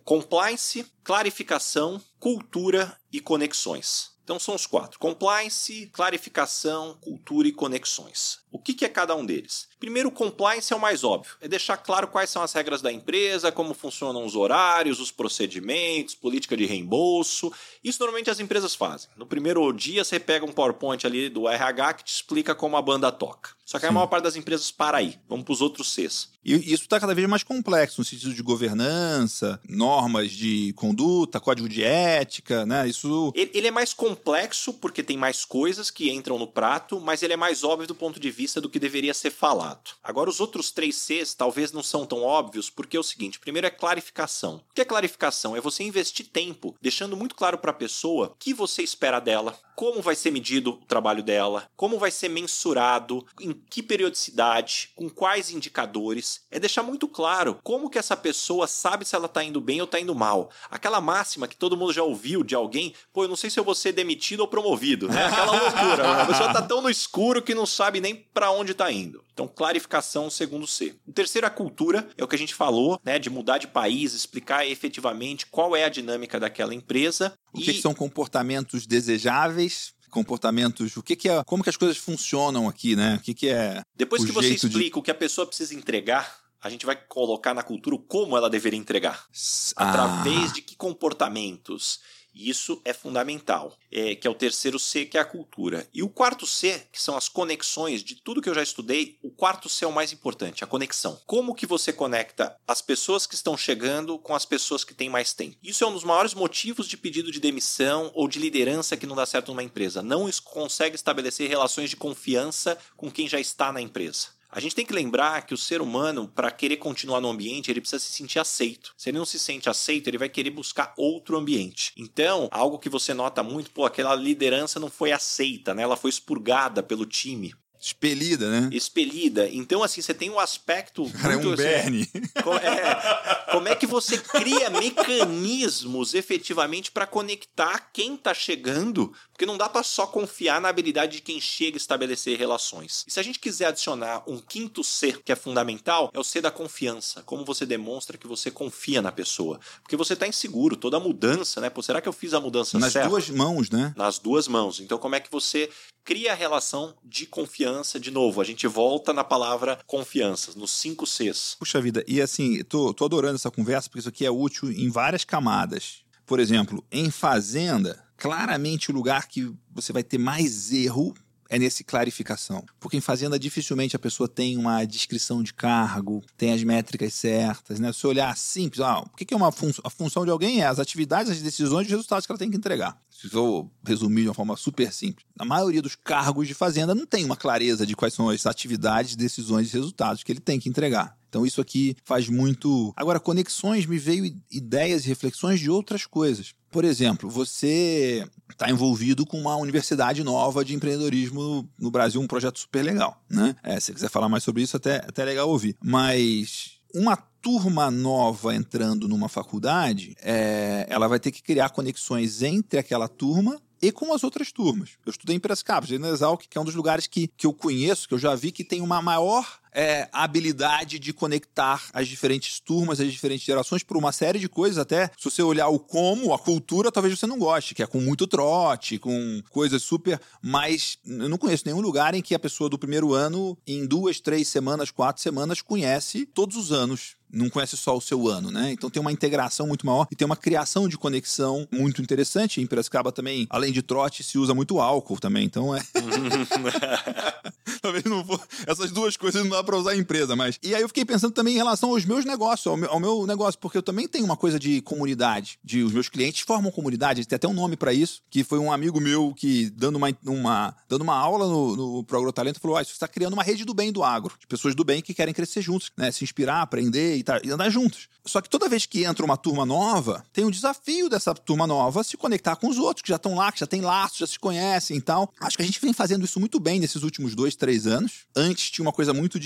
compliance, clarificação, cultura e conexões. Então são os quatro: compliance, clarificação, cultura e conexões. O que, é cada um deles? Primeiro, compliance é o mais óbvio. É deixar claro quais são as regras da empresa, como funcionam os horários, os procedimentos, política de reembolso. Isso normalmente as empresas fazem. No primeiro dia, você pega um PowerPoint ali do RH que te explica como a banda toca. Só que Sim. a maior parte das empresas para aí. Vamos para os outros Cs. E isso está cada vez mais complexo, no sentido de governança, normas de conduta, código de ética, né? Isso. Ele é mais complexo porque tem mais coisas que entram no prato, mas ele é mais óbvio do ponto de vista do que deveria ser falado. Agora, os outros três Cs talvez não são tão óbvios, porque é o seguinte: primeiro é clarificação. O que é clarificação? É você investir tempo, deixando muito claro para a pessoa o que você espera dela, como vai ser medido o trabalho dela, como vai ser mensurado, em que periodicidade, com quais indicadores. É deixar muito claro como que essa pessoa sabe se ela está indo bem ou está indo mal. Aquela máxima que todo mundo já ouviu de alguém, pô, eu não sei se eu vou ser demitido ou promovido, né? Aquela loucura. a pessoa está tão no escuro que não sabe nem para onde está indo. Então, clarificação segundo C. O terceiro, a cultura, é o que a gente falou, né? De mudar de país, explicar efetivamente qual é a dinâmica daquela empresa. O que, e... que são comportamentos desejáveis comportamentos, o que, que é, como que as coisas funcionam aqui, né? O que, que é. Depois que você explica de... o que a pessoa precisa entregar, a gente vai colocar na cultura como ela deveria entregar. Ah. Através de que comportamentos isso é fundamental, é, que é o terceiro C, que é a cultura. E o quarto C, que são as conexões de tudo que eu já estudei, o quarto C é o mais importante, a conexão. Como que você conecta as pessoas que estão chegando com as pessoas que têm mais tempo? Isso é um dos maiores motivos de pedido de demissão ou de liderança que não dá certo numa empresa. Não consegue estabelecer relações de confiança com quem já está na empresa. A gente tem que lembrar que o ser humano, para querer continuar no ambiente, ele precisa se sentir aceito. Se ele não se sente aceito, ele vai querer buscar outro ambiente. Então, algo que você nota muito, pô, aquela liderança não foi aceita, né? Ela foi expurgada pelo time. Expelida, né? Expelida. Então, assim, você tem um aspecto. [LAUGHS] Cara, é um assim, Bernie. [LAUGHS] Como é, como é que você cria mecanismos efetivamente para conectar quem está chegando? Porque não dá para só confiar na habilidade de quem chega a estabelecer relações. E se a gente quiser adicionar um quinto C que é fundamental, é o C da confiança. Como você demonstra que você confia na pessoa. Porque você está inseguro, toda mudança, né? Pô, será que eu fiz a mudança Nas certa? duas mãos, né? Nas duas mãos. Então, como é que você cria a relação de confiança de novo? A gente volta na palavra confiança, nos cinco Cs. Puxa vida, e assim, tô, tô adorando essa conversa, porque isso aqui é útil em várias camadas. Por exemplo, em fazenda, claramente o lugar que você vai ter mais erro é nesse clarificação. Porque em fazenda dificilmente a pessoa tem uma descrição de cargo, tem as métricas certas, né? Se olhar simples, ah, o que é uma função? A função de alguém é as atividades, as decisões e os resultados que ela tem que entregar. Se eu resumir de uma forma super simples, a maioria dos cargos de fazenda não tem uma clareza de quais são as atividades, decisões e resultados que ele tem que entregar. Então isso aqui faz muito. Agora, conexões me veio ideias e reflexões de outras coisas. Por exemplo, você está envolvido com uma universidade nova de empreendedorismo no Brasil, um projeto super legal, né? É, se você quiser falar mais sobre isso, até, até é legal ouvir. Mas uma turma nova entrando numa faculdade, é, ela vai ter que criar conexões entre aquela turma e com as outras turmas. Eu estudei em Piracicaba, em Exalc, que é um dos lugares que, que eu conheço, que eu já vi que tem uma maior é, habilidade de conectar as diferentes turmas, as diferentes gerações por uma série de coisas. Até se você olhar o como, a cultura, talvez você não goste, que é com muito trote, com coisas super. Mas eu não conheço nenhum lugar em que a pessoa do primeiro ano, em duas, três semanas, quatro semanas, conhece todos os anos não conhece só o seu ano, né? Então tem uma integração muito maior e tem uma criação de conexão muito interessante. Em Piracicaba também, além de trote, se usa muito álcool também. Então é. [LAUGHS] [LAUGHS] Talvez não for. Essas duas coisas não dá para usar em empresa, mas. E aí eu fiquei pensando também em relação aos meus negócios, ao meu, ao meu negócio, porque eu também tenho uma coisa de comunidade. De os meus clientes formam comunidade, tem até um nome para isso, que foi um amigo meu que, dando uma, uma, dando uma aula no, no Pro Agrotalento, falou: ah, você está criando uma rede do bem do agro, de pessoas do bem que querem crescer juntos, né? Se inspirar, aprender e, tá, e andar juntos. Só que toda vez que entra uma turma nova, tem um desafio dessa turma nova se conectar com os outros que já estão lá, que já têm laços, já se conhecem e tal. Acho que a gente vem fazendo isso muito bem nesses últimos dois, três anos. Antes tinha uma coisa muito de,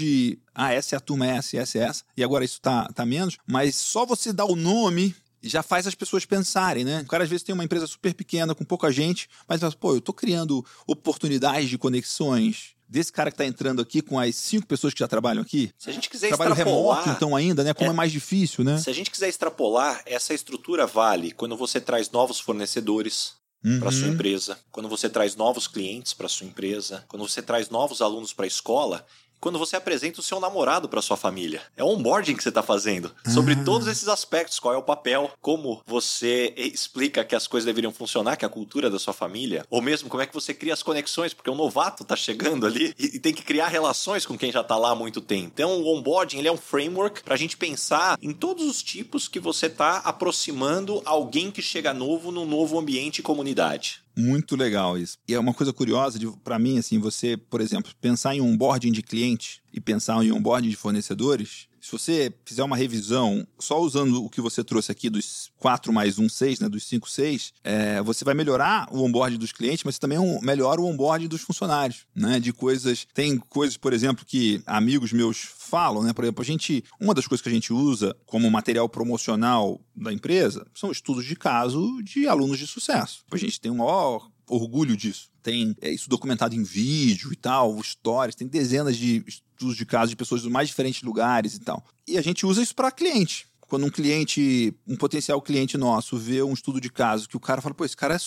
ah, essa é a turma, essa, essa, essa. E agora isso tá, tá menos. Mas só você dar o nome já faz as pessoas pensarem, né? O cara às vezes tem uma empresa super pequena, com pouca gente, mas pô, eu tô criando oportunidades de conexões desse cara que está entrando aqui com as cinco pessoas que já trabalham aqui? Se a gente quiser Trabalho extrapolar... remoto, então, ainda, né? Como é, é, mais difícil, né? Se a gente quiser extrapolar, essa estrutura vale quando você traz novos fornecedores, Uhum. para sua empresa, quando você traz novos clientes para sua empresa, quando você traz novos alunos para a escola, quando você apresenta o seu namorado para sua família. É o onboarding que você está fazendo. Sobre ah. todos esses aspectos, qual é o papel, como você explica que as coisas deveriam funcionar, que é a cultura da sua família, ou mesmo como é que você cria as conexões, porque o um novato está chegando ali e, tem que criar relações com quem já está lá há muito tempo. Então, o onboarding ele é um framework para a gente pensar em todos os tipos que você está aproximando alguém que chega novo num novo ambiente e comunidade. Muito legal isso. E é uma coisa curiosa para mim, assim, você, por exemplo, pensar em um onboarding de cliente e pensar em um onboarding de fornecedores, se você fizer uma revisão só usando o que você trouxe aqui dos 4 mais 1, 6, né, dos 5, 6, é, você vai melhorar o onboard dos clientes, mas também melhora o onboard dos funcionários, né, de coisas... Tem coisas, por exemplo, que amigos meus falam, né, por exemplo, a gente... Uma das coisas que a gente usa como material promocional da empresa são estudos de caso de alunos de sucesso. A gente tem um maior orgulho disso. Tem é, isso documentado em vídeo e tal, histórias, tem dezenas de estudos de casos de pessoas dos mais diferentes lugares e tal. E a gente usa isso para cliente. Quando um cliente, um potencial cliente nosso, vê um estudo de caso que o cara fala, pô, esse cara é,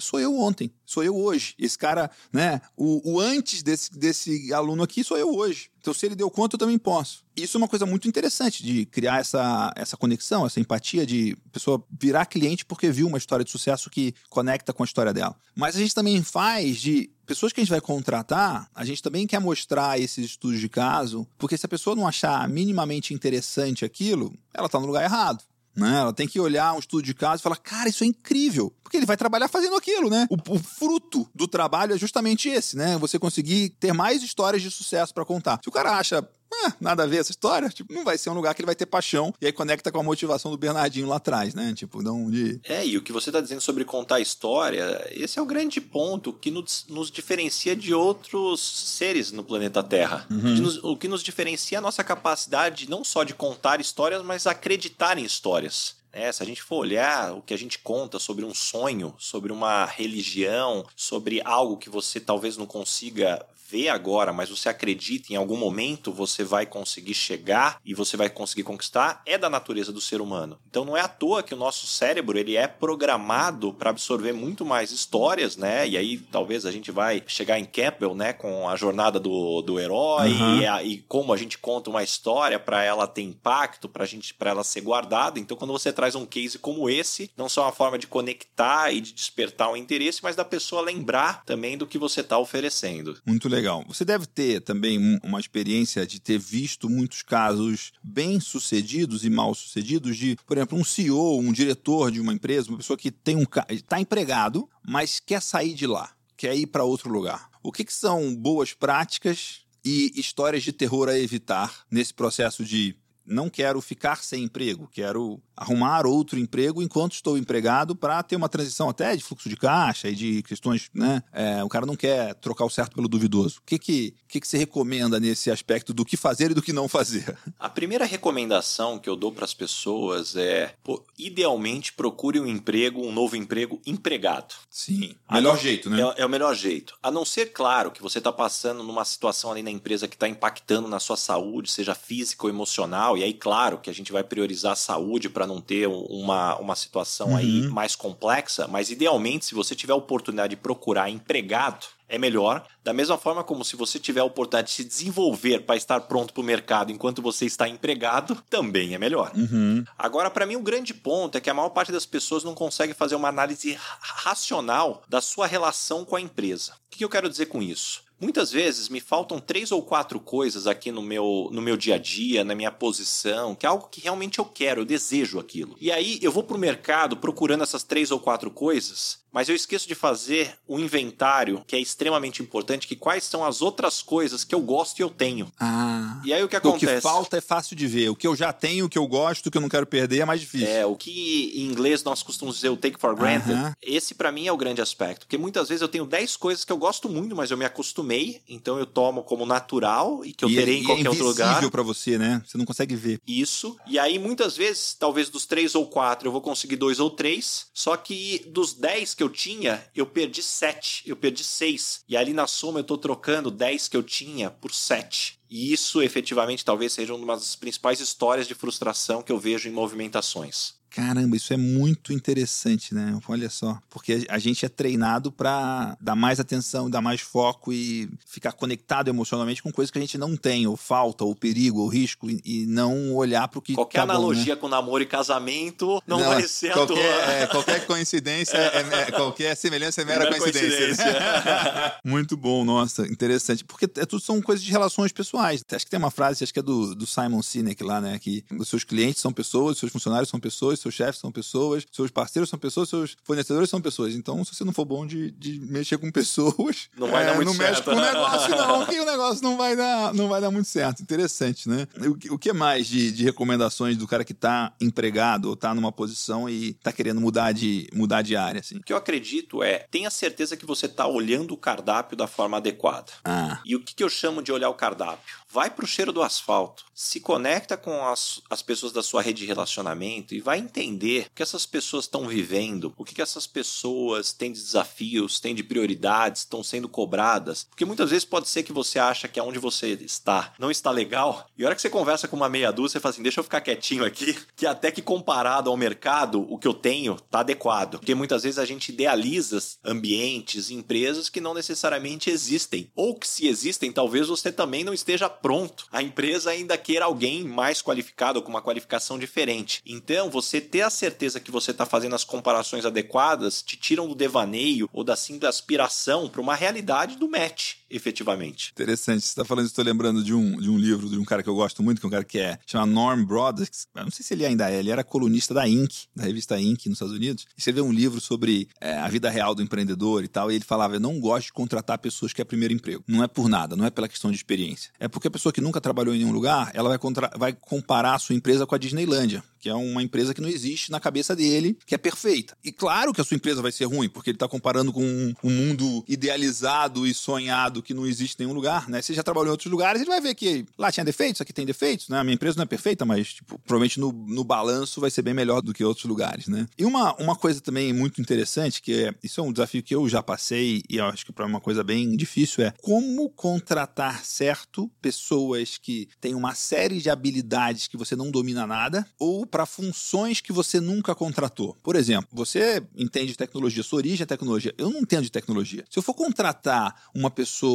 sou eu ontem, sou eu hoje. Esse cara, né, o, o antes desse, desse aluno aqui sou eu hoje. Então, se ele deu conta, eu também posso. Isso é uma coisa muito interessante de criar essa, essa conexão, essa empatia de pessoa virar cliente porque viu uma história de sucesso que conecta com a história dela. Mas a gente também faz de pessoas que a gente vai contratar, a gente também quer mostrar esses estudos de caso, porque se a pessoa não achar minimamente interessante aquilo, ela está no lugar errado. Né? Ela tem que olhar um estudo de caso e falar, cara, isso é incrível. Porque ele vai trabalhar fazendo aquilo, né? O, o fruto do trabalho é justamente esse, né? Você conseguir ter mais histórias de sucesso para contar. Se o cara acha ah, nada a ver essa história. Tipo, não vai ser um lugar que ele vai ter paixão. E aí conecta com a motivação do Bernardinho lá atrás, né? Tipo, não de. É, e o que você está dizendo sobre contar história, esse é o grande ponto que nos, nos diferencia de outros seres no planeta Terra. Uhum. O, que nos, o que nos diferencia é a nossa capacidade não só de contar histórias, mas acreditar em histórias. É, se a gente for olhar o que a gente conta sobre um sonho, sobre uma religião, sobre algo que você talvez não consiga vê agora, mas você acredita em algum momento você vai conseguir chegar e você vai conseguir conquistar, é da natureza do ser humano. Então não é à toa que o nosso cérebro ele é programado para absorver muito mais histórias, né? E aí talvez a gente vai chegar em Campbell, né, com a jornada do, do herói Uhum. e, a- e como a gente conta uma história para ela ter impacto, para gente, para ela ser guardada. Então quando você traz um case como esse, não só uma forma de conectar e de despertar um interesse, mas da pessoa lembrar também do que você está oferecendo. Muito legal. Você deve ter também um- uma experiência de ter visto muitos casos bem sucedidos e mal sucedidos de, por exemplo, um CEO, um diretor de uma empresa, uma pessoa que tem um está empregado, mas quer sair de lá, quer ir para outro lugar. O que, que são boas práticas e histórias de terror a evitar nesse processo de não quero ficar sem emprego, quero arrumar outro emprego enquanto estou empregado para ter uma transição até de fluxo de caixa e de questões, né? É, o cara não quer trocar o certo pelo duvidoso. O que que, que que você recomenda nesse aspecto do que fazer e do que não fazer? A primeira recomendação que eu dou para as pessoas é, pô, idealmente procure um emprego, um novo emprego empregado. Sim. Melhor não- jeito, né? É, é o melhor jeito. A não ser, claro, que você está passando numa situação ali na empresa que está impactando na sua saúde, seja física ou emocional, e aí, claro, que a gente vai priorizar a saúde para não ter um- uma, uma situação aí Uhum. mais complexa, mas idealmente, se você tiver a oportunidade de procurar empregado, é melhor. Da mesma forma como se você tiver a oportunidade de se desenvolver para estar pronto para o mercado enquanto você está empregado, também é melhor. Uhum. Agora, para mim, o grande ponto é que a maior parte das pessoas não consegue fazer uma análise ra- racional da sua relação com a empresa. O que eu quero dizer com isso? Muitas vezes me faltam três ou quatro coisas aqui no meu, no meu dia a dia, na minha posição, que é algo que realmente eu quero, eu desejo aquilo. E aí eu vou pro mercado procurando essas três ou quatro coisas, mas eu esqueço de fazer o inventário, que é extremamente importante, que quais são as outras coisas que eu gosto e eu tenho. Ah. E aí o que O acontece? que falta é fácil de ver. O que eu já tenho, o que eu gosto, o que eu não quero perder é mais difícil. É, o que em inglês nós costumamos dizer o take for granted. Aham. Esse pra mim é o grande aspecto, porque muitas vezes eu tenho 10 coisas que eu gosto muito, mas eu me acostumei, então eu tomo como natural e que eu e, terei e em qualquer é outro lugar. invisível pra você, né? Você não consegue ver. Isso. E aí, muitas vezes, talvez dos três ou quatro, eu vou conseguir dois ou três. Só que dos dez que eu tinha, eu perdi sete. Eu perdi seis. E ali na soma eu tô trocando dez que eu tinha por sete. E isso, efetivamente, talvez seja uma das principais histórias de frustração que eu vejo em movimentações. Caramba, isso é muito interessante, né? Olha só. Porque a gente é treinado pra dar mais atenção, dar mais foco e ficar conectado emocionalmente com coisas que a gente não tem, ou falta, ou perigo, ou risco, e, não olhar pro que Qualquer tá bom, né? analogia com namoro e casamento não, vai ser qualquer, é, qualquer coincidência, é, é- qualquer semelhança é mera, Mera coincidência. coincidência. [LAUGHS] Muito bom, nossa, interessante. Porque é, tudo são coisas de relações pessoais. Acho que tem uma frase, acho que é do, do Simon Sinek lá, né? Que os seus clientes são pessoas, seus funcionários são pessoas, seus chefes são pessoas, seus parceiros são pessoas, seus fornecedores são pessoas. Então, se você não for bom de, de mexer com pessoas, [LAUGHS] Não vai dar muito não mexe certo. com o negócio, não, [LAUGHS] que o negócio não vai dar, não vai dar muito certo. Interessante, né? O, que- o que mais de, de recomendações do cara que tá empregado ou tá numa posição e tá querendo mudar de, mudar de área, assim? O que eu acredito é, tenha certeza que você está olhando o cardápio da forma adequada. Ah, E o que, que eu chamo de olhar o cardápio? Vai pro cheiro do asfalto, se conecta com as, as pessoas da sua rede de relacionamento e vai entender o que essas pessoas estão vivendo, o que, que essas pessoas têm de desafios, têm de prioridades, estão sendo cobradas. Porque muitas vezes pode ser que você acha que aonde você está não está legal, e a hora que você conversa com uma meia dúzia, você fala assim: deixa eu ficar quietinho aqui, que até que comparado ao mercado, o que eu tenho tá adequado. Porque muitas vezes a gente idealiza ambientes, empresas que não necessariamente existem. Ou que se existem, talvez você também não esteja pronto. A empresa ainda queira alguém mais qualificado, com uma qualificação diferente. Então, você ter a certeza que você está fazendo as comparações adequadas te tiram do devaneio ou da simples aspiração para uma realidade do match. Efetivamente. Interessante. Você está falando, estou lembrando de um, de um livro de um cara que eu gosto muito, que é um cara que é chama Norm Brothers. Eu não sei se ele ainda é, ele era colunista da Inc., da revista Inc. nos Estados Unidos. Escreveu um livro sobre é, a vida real do empreendedor e tal. E ele falava: Eu não gosto de contratar pessoas que é primeiro emprego. Não é por nada, não é pela questão de experiência. É porque a pessoa que nunca trabalhou em nenhum lugar, ela vai, contra... vai comparar a sua empresa com a Disneylândia que é uma empresa que não existe na cabeça dele, que é perfeita. E claro que a sua empresa vai ser ruim, porque ele está comparando com um, um, mundo idealizado e sonhado que não existe em nenhum lugar, né? Você já trabalhou em outros lugares, ele vai ver que lá tinha defeitos, aqui tem defeitos, né? A minha empresa não é perfeita, mas, tipo, provavelmente no, no balanço vai ser bem melhor do que outros lugares, né? E uma, uma coisa também muito interessante, que é, isso é um desafio que eu já passei e eu acho que para uma coisa bem difícil, é como contratar certo pessoas que têm uma série de habilidades que você não domina nada, ou para funções que você nunca contratou. Por exemplo, você entende de tecnologia, sua origem é tecnologia. Eu não entendo de tecnologia. Se eu for contratar uma pessoa,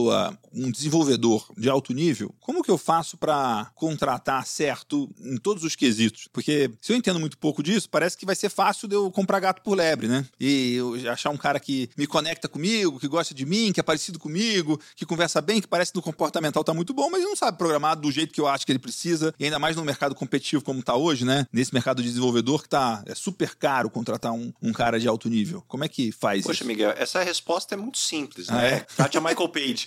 um desenvolvedor de alto nível, como que eu faço para contratar certo em todos os quesitos? Porque se eu entendo muito pouco disso, parece que vai ser fácil de eu comprar gato por lebre, né? E eu achar um cara que me conecta comigo, que gosta de mim, que é parecido comigo, que conversa bem, que parece no comportamental tá muito bom, mas ele não sabe programar do jeito que eu acho que ele precisa, e ainda mais no mercado competitivo como tá hoje, né? Nesse esse mercado de desenvolvedor que tá, é super caro contratar um, um cara de alto nível? Como é que faz Poxa, isso? Poxa, Miguel, essa resposta é muito simples, ah, né? É? Trate a Michael Page.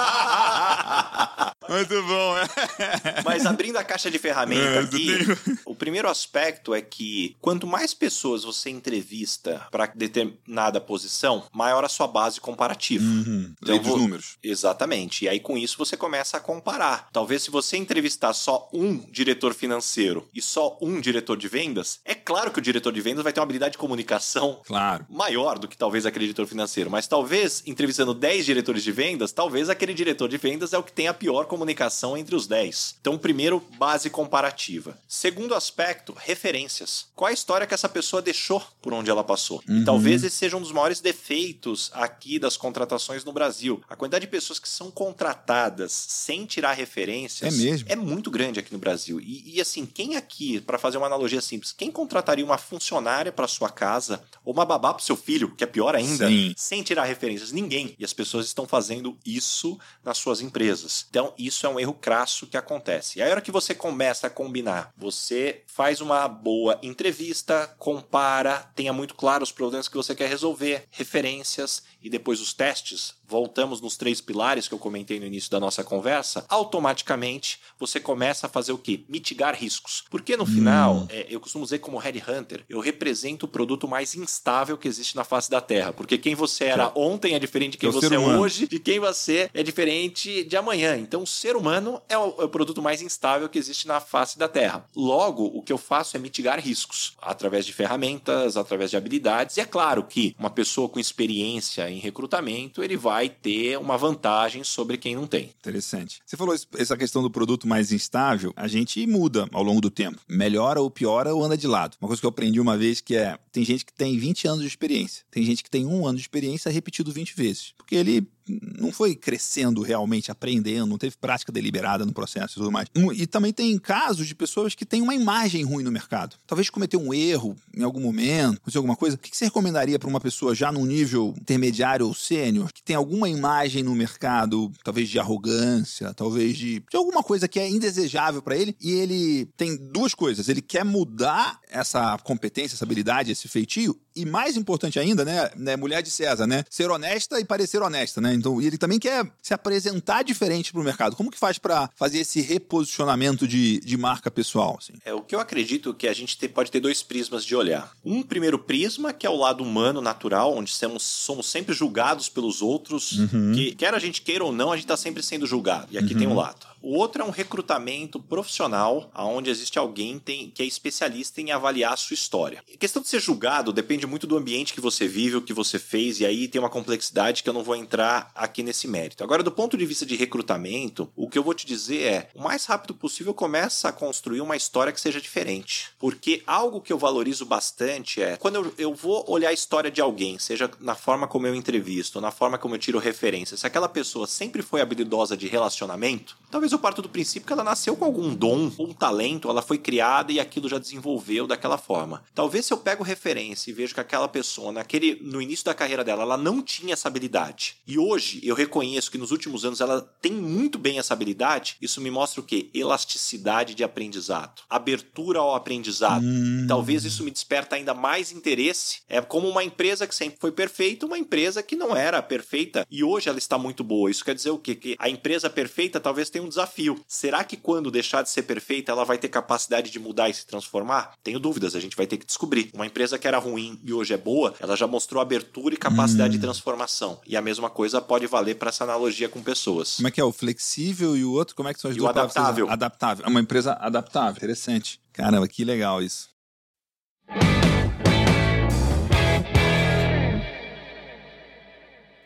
Muito bom, é. [LAUGHS] Mas abrindo a caixa de ferramentas é, aqui, o primeiro aspecto é que quanto mais pessoas você entrevista para determinada posição, maior a sua base comparativa. Uhum. Então, Lei dos números. Exatamente. E aí com isso você começa a comparar. Talvez se você entrevistar só um diretor financeiro e só um diretor de vendas, é claro que o diretor de vendas vai ter uma habilidade de comunicação claro. maior do que talvez aquele diretor financeiro. Mas talvez entrevistando 10 diretores de vendas, talvez aquele diretor de vendas é o que tem a pior comunicação comunicação entre os 10. Então, primeiro, base comparativa. Segundo aspecto, referências. Qual a história que essa pessoa deixou por onde ela passou? Uhum. E talvez esse seja um dos maiores defeitos aqui das contratações no Brasil. A quantidade de pessoas que são contratadas sem tirar referências é, é muito grande aqui no Brasil. E, e assim, quem aqui, para fazer uma analogia simples, quem contrataria uma funcionária para sua casa ou uma babá para seu filho, que é pior ainda, Sim. sem tirar referências? Ninguém. E as pessoas estão fazendo isso nas suas empresas. Então, isso é um erro crasso que acontece. E aí, a hora que você começa a combinar, você faz uma boa entrevista, compara, tenha muito claro os problemas que você quer resolver, referências e depois os testes, voltamos nos três pilares que eu comentei no início da nossa conversa, automaticamente você começa a fazer o quê? Mitigar riscos. Porque no final, hum. é, eu costumo dizer como headhunter, eu represento o produto mais instável que existe na face da Terra. Porque quem você era ontem é diferente de quem é você é hoje, de quem você é diferente de amanhã. Então, o ser humano é o, é o produto mais instável que existe na face da Terra. Logo, o que eu faço é mitigar riscos através de ferramentas, através de habilidades. E é claro que uma pessoa com experiência em recrutamento, ele vai ter uma vantagem sobre quem não tem. Interessante. Você falou essa questão do produto mais instável, a gente muda ao longo do tempo. Melhora ou piora ou anda de lado. Uma coisa que eu aprendi uma vez que é, tem gente que tem 20 anos de experiência, tem gente que tem um ano de experiência repetido 20 vezes. Porque ele não foi crescendo realmente, aprendendo, não teve prática deliberada no processo e tudo mais. E também tem casos de pessoas que têm uma imagem ruim no mercado. Talvez cometeu um erro em algum momento, fazer alguma coisa. O que você recomendaria para uma pessoa já num nível intermediário ou sênior, que tem alguma imagem no mercado, talvez de arrogância, talvez de, de alguma coisa que é indesejável para ele, e ele tem duas coisas. Ele quer mudar essa competência, essa habilidade, esse feitio, e mais importante ainda, né, né mulher de César, né, ser honesta e parecer honesta, né? Então, ele também quer se apresentar diferente para o mercado. Como que faz para fazer esse reposicionamento de, de marca pessoal? Assim? É o que eu acredito que a gente pode ter dois prismas de olhar. Um primeiro prisma, que é o lado humano, natural, onde somos, somos sempre julgados pelos outros, uhum. que quer a gente queira ou não, a gente está sempre sendo julgado. E aqui uhum. tem um lado. O outro é um recrutamento profissional, onde existe alguém tem, que é especialista em avaliar a sua história. A questão de ser julgado depende muito do ambiente que você vive, o que você fez, e aí tem uma complexidade que eu não vou entrar aqui nesse mérito. Agora, do ponto de vista de recrutamento, o que eu vou te dizer é: o mais rápido possível começa a construir uma história que seja diferente. Porque algo que eu valorizo bastante é quando eu, eu vou olhar a história de alguém, seja na forma como eu entrevisto, na forma como eu tiro referência, se aquela pessoa sempre foi habilidosa de relacionamento, talvez eu parto do princípio que ela nasceu com algum dom, um talento, ela foi criada e aquilo já desenvolveu daquela forma. Talvez se eu pego referência e vejo que aquela pessoa, naquele, no início da carreira dela, ela não tinha essa habilidade. E hoje eu reconheço que nos últimos anos ela tem muito bem essa habilidade, isso me mostra o quê? Elasticidade de aprendizado, abertura ao aprendizado. Hum. Talvez isso me desperta ainda mais interesse. É como uma empresa que sempre foi perfeita, uma empresa que não era perfeita e hoje ela está muito boa. Isso quer dizer o quê? Que a empresa perfeita talvez tenha um desafio. Será que quando deixar de ser perfeita, ela vai ter capacidade de mudar e se transformar? Tenho dúvidas, a gente vai ter que descobrir. Uma empresa que era ruim e hoje é boa, ela já mostrou abertura e capacidade hum. de transformação. E a mesma coisa pode valer para essa analogia com pessoas. Como é que é? O flexível e o outro? Como é que são as e duas o adaptável. Adaptável. É uma empresa adaptável. Interessante. Caramba, que legal isso.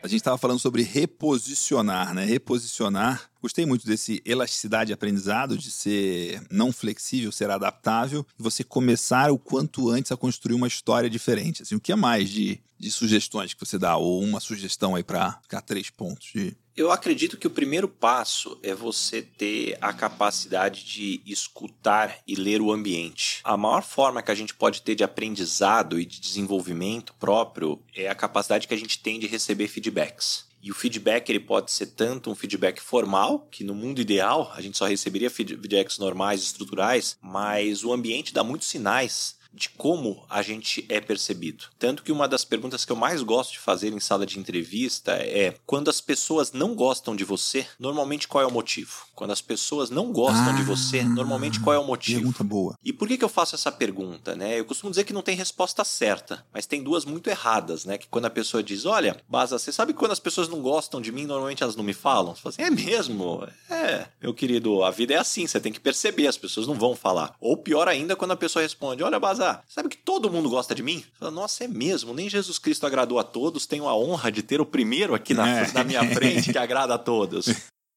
A gente estava falando sobre reposicionar, né? Reposicionar. Gostei muito desse elasticidade de aprendizado, de ser não flexível, ser adaptável, e você começar o quanto antes a construir uma história diferente. Assim, o que é mais de, de sugestões que você dá? Ou uma sugestão aí para ficar três pontos de eu acredito que o primeiro passo é você ter a capacidade de escutar e ler o ambiente. A maior forma que a gente pode ter de aprendizado e de desenvolvimento próprio é a capacidade que a gente tem de receber feedbacks. E o feedback ele pode ser tanto um feedback formal, que no mundo ideal a gente só receberia feedbacks normais, estruturais, mas o ambiente dá muitos sinais de como a gente é percebido. Tanto que uma das perguntas que eu mais gosto de fazer em sala de entrevista é: quando as pessoas não gostam de você, normalmente qual é o motivo? Quando as pessoas não gostam ah, de você, normalmente qual é o motivo? Pergunta boa. E por que, que eu faço essa pergunta? Né? Eu costumo dizer que não tem resposta certa, mas tem duas muito erradas, né? Que quando a pessoa diz: Olha, Baza, você sabe que quando as pessoas não gostam de mim, normalmente elas não me falam? Você fala assim: É mesmo? É, meu querido, a vida é assim, você tem que perceber, as pessoas não vão falar. Ou pior ainda, quando a pessoa responde: Olha, Baza, sabe que todo mundo gosta de mim? Fala, Nossa, é mesmo, nem Jesus Cristo agradou a todos, tenho a honra de ter o primeiro aqui na, é. na minha frente que agrada a todos.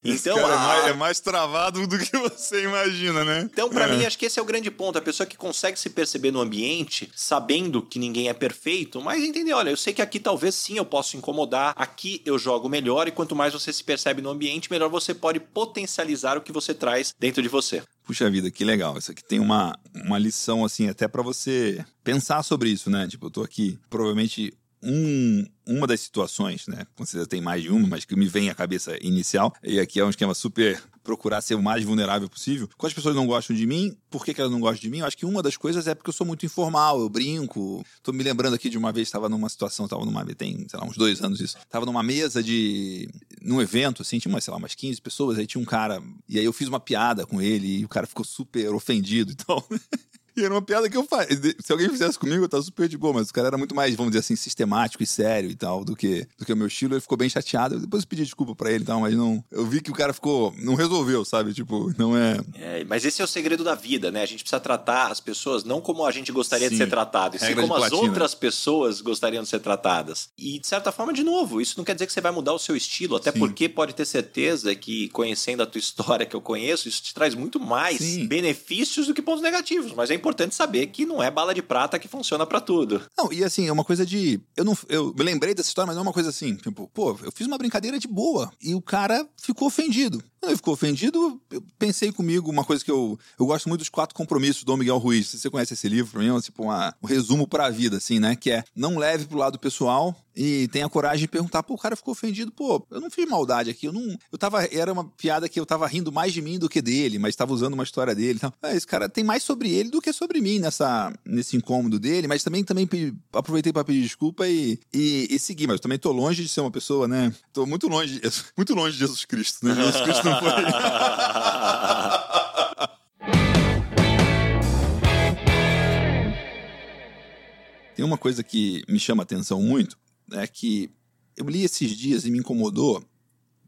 Então, a... é, mais, é, mais, travado do que você imagina, né? Então, para é. mim, acho que esse é o grande ponto. A pessoa que consegue se perceber no ambiente, sabendo que ninguém é perfeito, mas entender, olha, eu sei que aqui talvez sim eu posso incomodar, aqui eu jogo melhor, e quanto mais você se percebe no ambiente, melhor você pode potencializar o que você traz dentro de você. Puxa vida, que legal. Isso aqui tem uma, uma lição, assim, até para você pensar sobre isso, né? Tipo, eu tô aqui, provavelmente um, uma das situações, né? Com certeza tem mais de uma, mas que me vem à cabeça inicial, e aqui é um esquema super procurar ser o mais vulnerável possível. Quando as pessoas não gostam de mim, por que, que elas não gostam de mim? Eu acho que uma das coisas é porque eu sou muito informal, eu brinco. Tô me lembrando aqui de uma vez, estava numa situação, estava numa, tem, sei lá, uns dois anos isso. Tava numa mesa de, num evento, assim, tinha, umas, sei lá, umas 15 pessoas, aí tinha um cara, e aí eu fiz uma piada com ele, e o cara ficou super ofendido e tal. [LAUGHS] E era uma piada que eu faço. Se alguém fizesse comigo, eu tava super de boa, mas o cara era muito mais, vamos dizer assim, sistemático e sério e tal, do que, do que o meu estilo. Ele ficou bem chateado. depois eu pedi desculpa para ele e tal, mas não. Eu vi que o cara ficou. Não resolveu, sabe? Tipo, não é... é. Mas esse é o segredo da vida, né? A gente precisa tratar as pessoas não como a gente gostaria Sim. de ser tratado, e sim como as outras pessoas gostariam de ser tratadas. E, de certa forma, de novo, isso não quer dizer que você vai mudar o seu estilo, até sim. porque pode ter certeza que, conhecendo a tua história que eu conheço, isso te traz muito mais benefícios do que pontos negativos. Mas é importante saber que não é bala de prata que funciona para tudo. Não, e assim, é uma coisa de. Eu não eu me lembrei dessa história, mas não é uma coisa assim. Tipo, pô, eu fiz uma brincadeira de boa e o cara ficou ofendido. Quando ele ficou ofendido, eu pensei comigo uma coisa que eu. Eu gosto muito dos quatro compromissos do Miguel Ruiz. Se você conhece esse livro, pra mim é tipo uma, um resumo para a vida, assim, né? Que é não leve pro lado pessoal e tenha coragem de perguntar, pô, o cara ficou ofendido, pô, eu não fiz maldade aqui, eu não. Eu tava. Era uma piada que eu tava rindo mais de mim do que dele, mas tava usando uma história dele. Então, esse cara tem mais sobre ele do que sobre mim nessa, nesse incômodo dele, mas também, também aproveitei para pedir desculpa e, e, e seguir. Mas eu também tô longe de ser uma pessoa, né? Tô muito longe, [LAUGHS] muito longe de Jesus Cristo, né? Jesus Cristo não foi. [LAUGHS] Tem uma coisa que me chama a atenção muito, é que eu li esses dias e me incomodou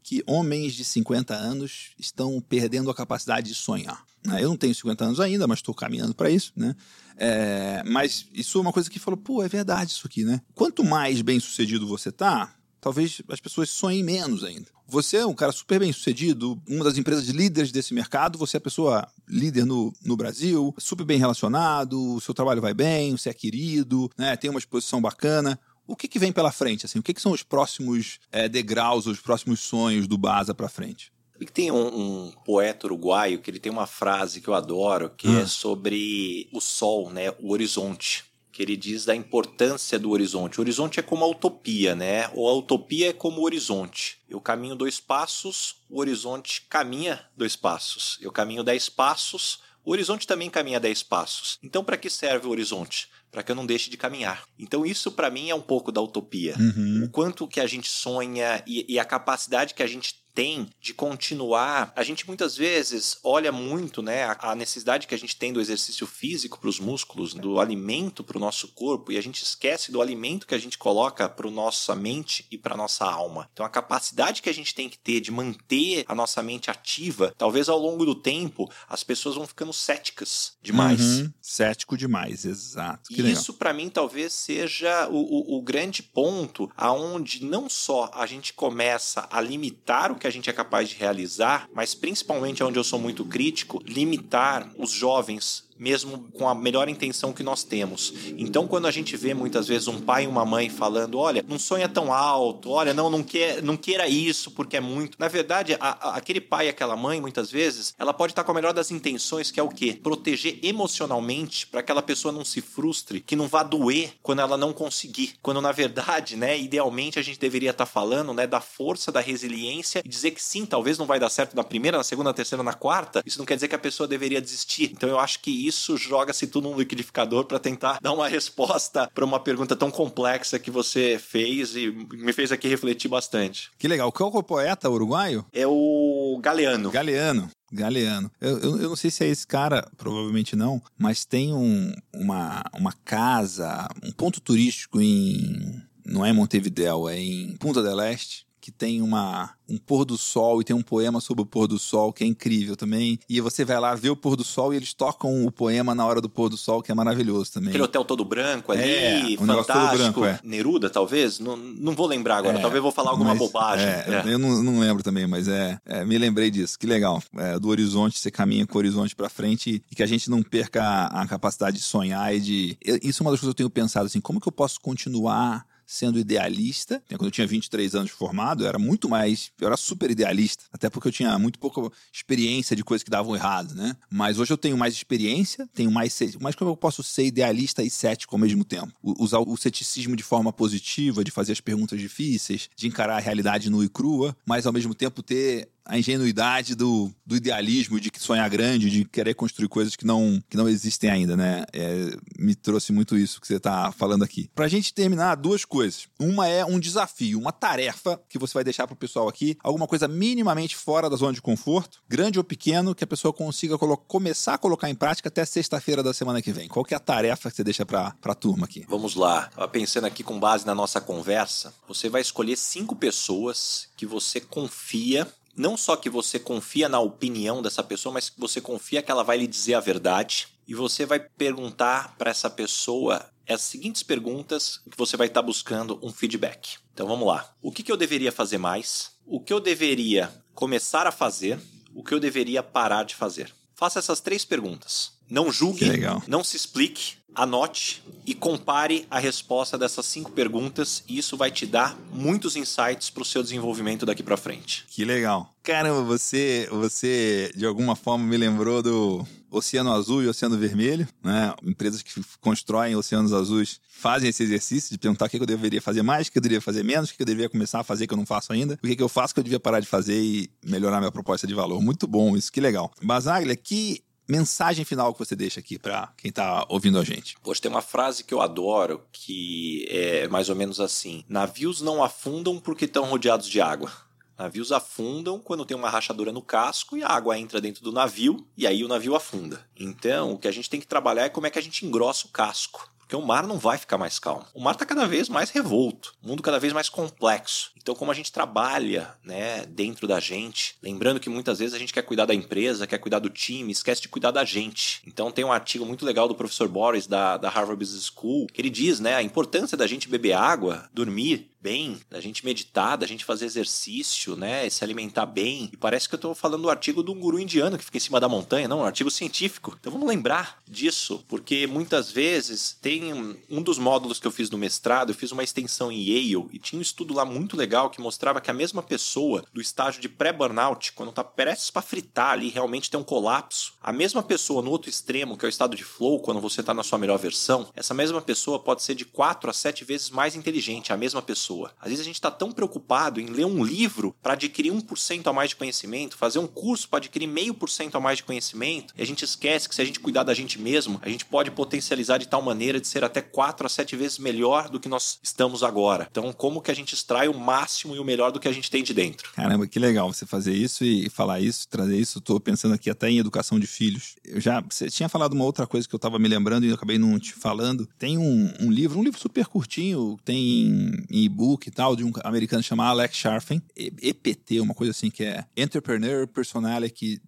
que homens de 50 anos estão perdendo a capacidade de sonhar. Né? Eu não tenho 50 anos ainda, mas estou caminhando para isso, né? É, mas isso é uma coisa que falou, pô, é verdade isso aqui, né? Quanto mais bem sucedido você tá, talvez as pessoas sonhem menos ainda. Você é um cara super bem sucedido, uma das empresas líderes desse mercado, você é a pessoa líder no, no Brasil, super bem relacionado, o seu trabalho vai bem, você é querido, né, tem uma exposição bacana. O que, que vem pela frente? Assim, o que, que são os próximos é, degraus, os próximos sonhos do Baza para frente? Tem um, um, poeta uruguaio que ele tem uma frase que eu adoro, que hum. é sobre o sol, né, o horizonte que ele diz da importância do horizonte. O horizonte é como a utopia, né? Ou a utopia é como o horizonte. Eu caminho dois passos, o horizonte caminha dois passos. Eu caminho dez passos, o horizonte também caminha dez passos. Então, para que serve o horizonte? Para que eu não deixe de caminhar. Então, isso para mim é um pouco da utopia. Uhum. O quanto que a gente sonha e, e a capacidade que a gente tem de continuar. A gente muitas vezes olha muito, né, a necessidade que a gente tem do exercício físico para os músculos, do alimento para o nosso corpo e a gente esquece do alimento que a gente coloca para nossa mente e para nossa alma. Então a capacidade que a gente tem que ter de manter a nossa mente ativa, talvez ao longo do tempo as pessoas vão ficando céticas demais. Uhum. Cético demais, exato. E isso para mim talvez seja o, o, o grande ponto aonde não só a gente começa a limitar o que a gente é capaz de realizar, mas principalmente onde eu sou muito crítico, limitar os jovens mesmo com a melhor intenção que nós temos. Então, quando a gente vê muitas vezes um pai e uma mãe falando: olha, não sonha tão alto, olha, não, não, quer, não queira isso porque é muito. Na verdade, a, a, aquele pai e aquela mãe, muitas vezes, ela pode estar com a melhor das intenções, que é o quê? Proteger emocionalmente para aquela pessoa não se frustre, que não vá doer quando ela não conseguir. Quando, na verdade, né, idealmente a gente deveria estar falando né, da força, da resiliência e dizer que sim, talvez não vai dar certo na primeira, na segunda, na terceira, na quarta. Isso não quer dizer que a pessoa deveria desistir. Então, eu acho que isso joga-se tudo num liquidificador para tentar dar uma resposta para uma pergunta tão complexa que você fez e me fez aqui refletir bastante. Que legal. Qual é o poeta uruguaio? É o Galeano. Galeano. Galeano. Eu, eu, eu, não sei se é esse cara, provavelmente não, mas tem um, uma, uma casa, um ponto turístico em. Não é em Montevidéu, é em Punta del Este, que tem uma, um pôr do sol e tem um poema sobre o pôr do sol que é incrível também. E você vai lá ver o pôr do sol e eles tocam o poema na hora do pôr do sol, que é maravilhoso também. Aquele hotel todo branco ali, é, fantástico. Branco, é. Neruda, talvez? Não, não vou lembrar agora, é, talvez vou falar alguma mas, bobagem. É, é, eu não, não, lembro também, mas é, é, me lembrei disso. Que legal. É, do horizonte, você caminha com o horizonte para frente e que a gente não perca a, a capacidade de sonhar e de. Isso é uma das coisas que eu tenho pensado assim, como que eu posso continuar sendo idealista. Né, quando eu tinha 23 anos formado, eu era muito mais. Eu era super idealista. Até porque eu tinha muito pouca experiência de coisas que davam errado, né? Mas hoje eu tenho mais experiência, tenho mais. Mas como eu posso ser idealista e cético ao mesmo tempo? Usar o ceticismo de forma positiva, de fazer as perguntas difíceis, de encarar a realidade nua e crua, mas ao mesmo tempo ter a ingenuidade do, do idealismo, de sonhar grande, de querer construir coisas que não, que não existem ainda, né? É, me trouxe muito isso que você está falando aqui. Para a gente terminar, duas coisas. Uma é um desafio, uma tarefa que você vai deixar para o pessoal aqui, alguma coisa minimamente fora da zona de conforto, grande ou pequeno, que a pessoa consiga começar a colocar em prática até sexta-feira da semana que vem. Qual que é a tarefa que você deixa para a turma aqui? Vamos lá. Pensando aqui com base na nossa conversa, você vai escolher cinco pessoas que você confia não só que você confia na opinião dessa pessoa, mas que você confia que ela vai lhe dizer a verdade. E você vai perguntar para essa pessoa as seguintes perguntas que você vai estar tá buscando um feedback. Então vamos lá. O que, que eu deveria fazer mais? O que eu deveria começar a fazer? O que eu deveria parar de fazer? Faça essas três perguntas. Não julgue, não se explique, anote e compare a resposta dessas cinco perguntas e isso vai te dar muitos insights para o seu desenvolvimento daqui para frente. Que legal. Caramba, você, você de alguma forma me lembrou do Oceano Azul e Oceano Vermelho, né? Empresas que constroem oceanos azuis fazem esse exercício de perguntar o que eu deveria fazer mais, o que eu deveria fazer menos, o que eu deveria começar a fazer que eu não faço ainda, o que eu faço que eu devia parar de fazer e melhorar minha proposta de valor. Muito bom isso, que legal. Basaglia, que mensagem final que você deixa aqui para quem está ouvindo a gente? Poxa, tem uma frase que eu adoro que é mais ou menos assim: navios não afundam porque estão rodeados de água. Navios afundam quando tem uma rachadura no casco e a água entra dentro do navio e aí o navio afunda. Então, o que a gente tem que trabalhar é como é que a gente engrossa o casco. Porque o mar não vai ficar mais calmo. O mar está cada vez mais revolto, o mundo cada vez mais complexo. Então, como a gente trabalha né, dentro da gente, lembrando que muitas vezes a gente quer cuidar da empresa, quer cuidar do time, esquece de cuidar da gente. Então, tem um artigo muito legal do professor Boris, da, da Harvard Business School, que ele diz né, a importância da gente beber água, dormir, bem, da gente meditar, da gente fazer exercício, né? Se alimentar bem. E parece que eu tô falando do artigo de um guru indiano que fica em cima da montanha, não, um artigo científico. Então vamos lembrar disso, porque muitas vezes tem um dos módulos que eu fiz no mestrado, eu fiz uma extensão em Yale e tinha um estudo lá muito legal que mostrava que a mesma pessoa do estágio de pré-burnout, quando tá prestes para fritar ali, realmente tem um colapso, a mesma pessoa no outro extremo, que é o estado de flow, quando você tá na sua melhor versão, essa mesma pessoa pode ser de 4 a 7 vezes mais inteligente, a mesma pessoa. Às vezes a gente está tão preocupado em ler um livro para adquirir 1% a mais de conhecimento, fazer um curso para adquirir meio por cento a mais de conhecimento, e a gente esquece que se a gente cuidar da gente mesmo, a gente pode potencializar de tal maneira de ser até 4 a 7 vezes melhor do que nós estamos agora. Então, como que a gente extrai o máximo e o melhor do que a gente tem de dentro? Caramba, que legal você fazer isso e falar isso, trazer isso. Estou pensando aqui até em educação de filhos. Eu já você tinha falado uma outra coisa que eu estava me lembrando e eu acabei não te falando. Tem um, um livro, um livro super curtinho, tem em e-book e tal, de um americano chamado Alex Sharfen, EPT, uma coisa assim que é Entrepreneur Personality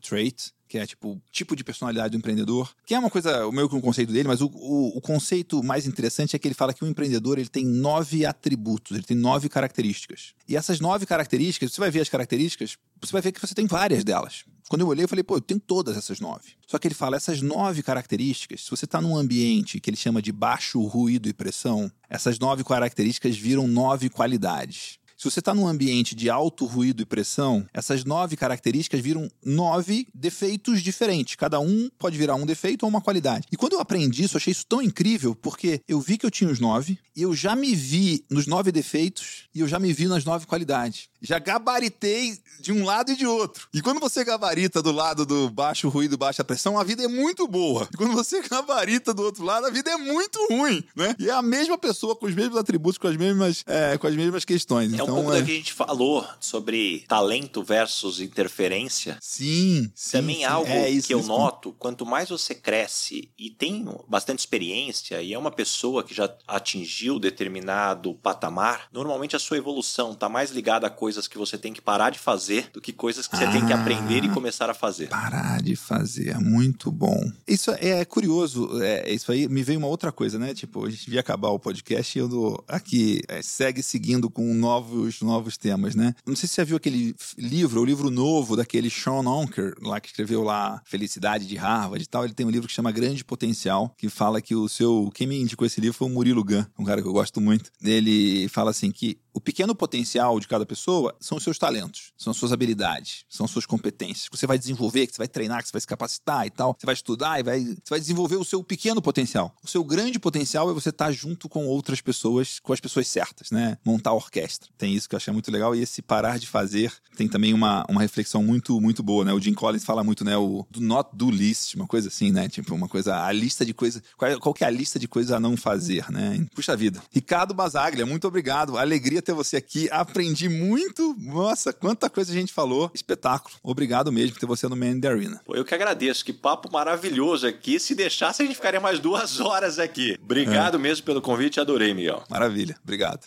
Trait que é tipo tipo de personalidade do empreendedor, que é uma coisa, o meu conceito dele, mas o, o, o, conceito mais interessante é que ele fala que o empreendedor ele tem nove atributos, ele tem nove características. E essas nove características, você vai ver as características, você vai ver que você tem várias delas. Quando eu olhei, eu falei, pô, eu tenho todas essas nove. Só que ele fala, essas nove características, se você está num ambiente que ele chama de baixo ruído e pressão, essas nove características viram nove qualidades. Se você está num ambiente de alto ruído e pressão, essas nove características viram nove defeitos diferentes. Cada um pode virar um defeito ou uma qualidade. E quando eu aprendi isso, eu achei isso tão incrível, porque eu vi que eu tinha os nove, e eu já me vi nos nove defeitos, e eu já me vi nas nove qualidades. Já gabaritei de um lado e de outro. E quando você gabarita do lado do baixo ruído, baixa pressão, a vida é muito boa. E quando você [LAUGHS] gabarita do outro lado, a vida é muito ruim, né? E é a mesma pessoa com os mesmos atributos, com as mesmas, é, com as mesmas questões. É então, um pouco é... do que a gente falou sobre talento versus interferência. Sim, sim Também sim. algo é isso, que eu isso. noto, quanto mais você cresce e tem bastante experiência e é uma pessoa que já atingiu determinado patamar, normalmente a sua evolução está mais ligada a coisas que você tem que parar de fazer do que coisas que você ah, tem que aprender e começar a fazer. Parar de fazer, muito bom. Isso é curioso, é, isso aí me veio uma outra coisa, né? Tipo, a gente devia acabar o podcast e eu aqui é, segue seguindo com novos novos, novos temas, né? Não sei se você viu aquele livro, o livro novo daquele Sean Onker, lá que escreveu lá Felicidade de Harvard e tal. Ele tem um livro que chama Grande Potencial, que fala que o seu. Quem me indicou esse livro foi o Murilo Gun, um cara que eu gosto muito. Ele fala assim que o pequeno potencial de cada pessoa são os seus talentos, são as suas habilidades, são as suas competências. Que você vai desenvolver, que você vai treinar, que você vai se capacitar e tal. Você vai estudar e vai, você vai desenvolver o seu pequeno potencial. O seu grande potencial é você estar junto com outras pessoas, com as pessoas certas, né? Montar a orquestra. Tem isso que eu achei muito legal. E esse parar de fazer tem também uma, uma reflexão muito, muito boa, né? O Jim Collins fala muito, né? O do not do list, uma coisa assim, né? Tipo, uma coisa, a lista de coisas. Qual, qual que é a lista de coisas a não fazer, né? Puxa vida. Ricardo Basaglia, muito obrigado. Alegria ter você aqui. Aprendi muito. Nossa, quanta coisa a gente falou. Espetáculo. Obrigado mesmo por ter você no Man the Arena. Pô, eu que agradeço. Que papo maravilhoso aqui. Se deixasse, a gente ficaria mais duas [LAUGHS] horas aqui. Obrigado é. mesmo pelo convite. Adorei, Miguel. Maravilha. Obrigado.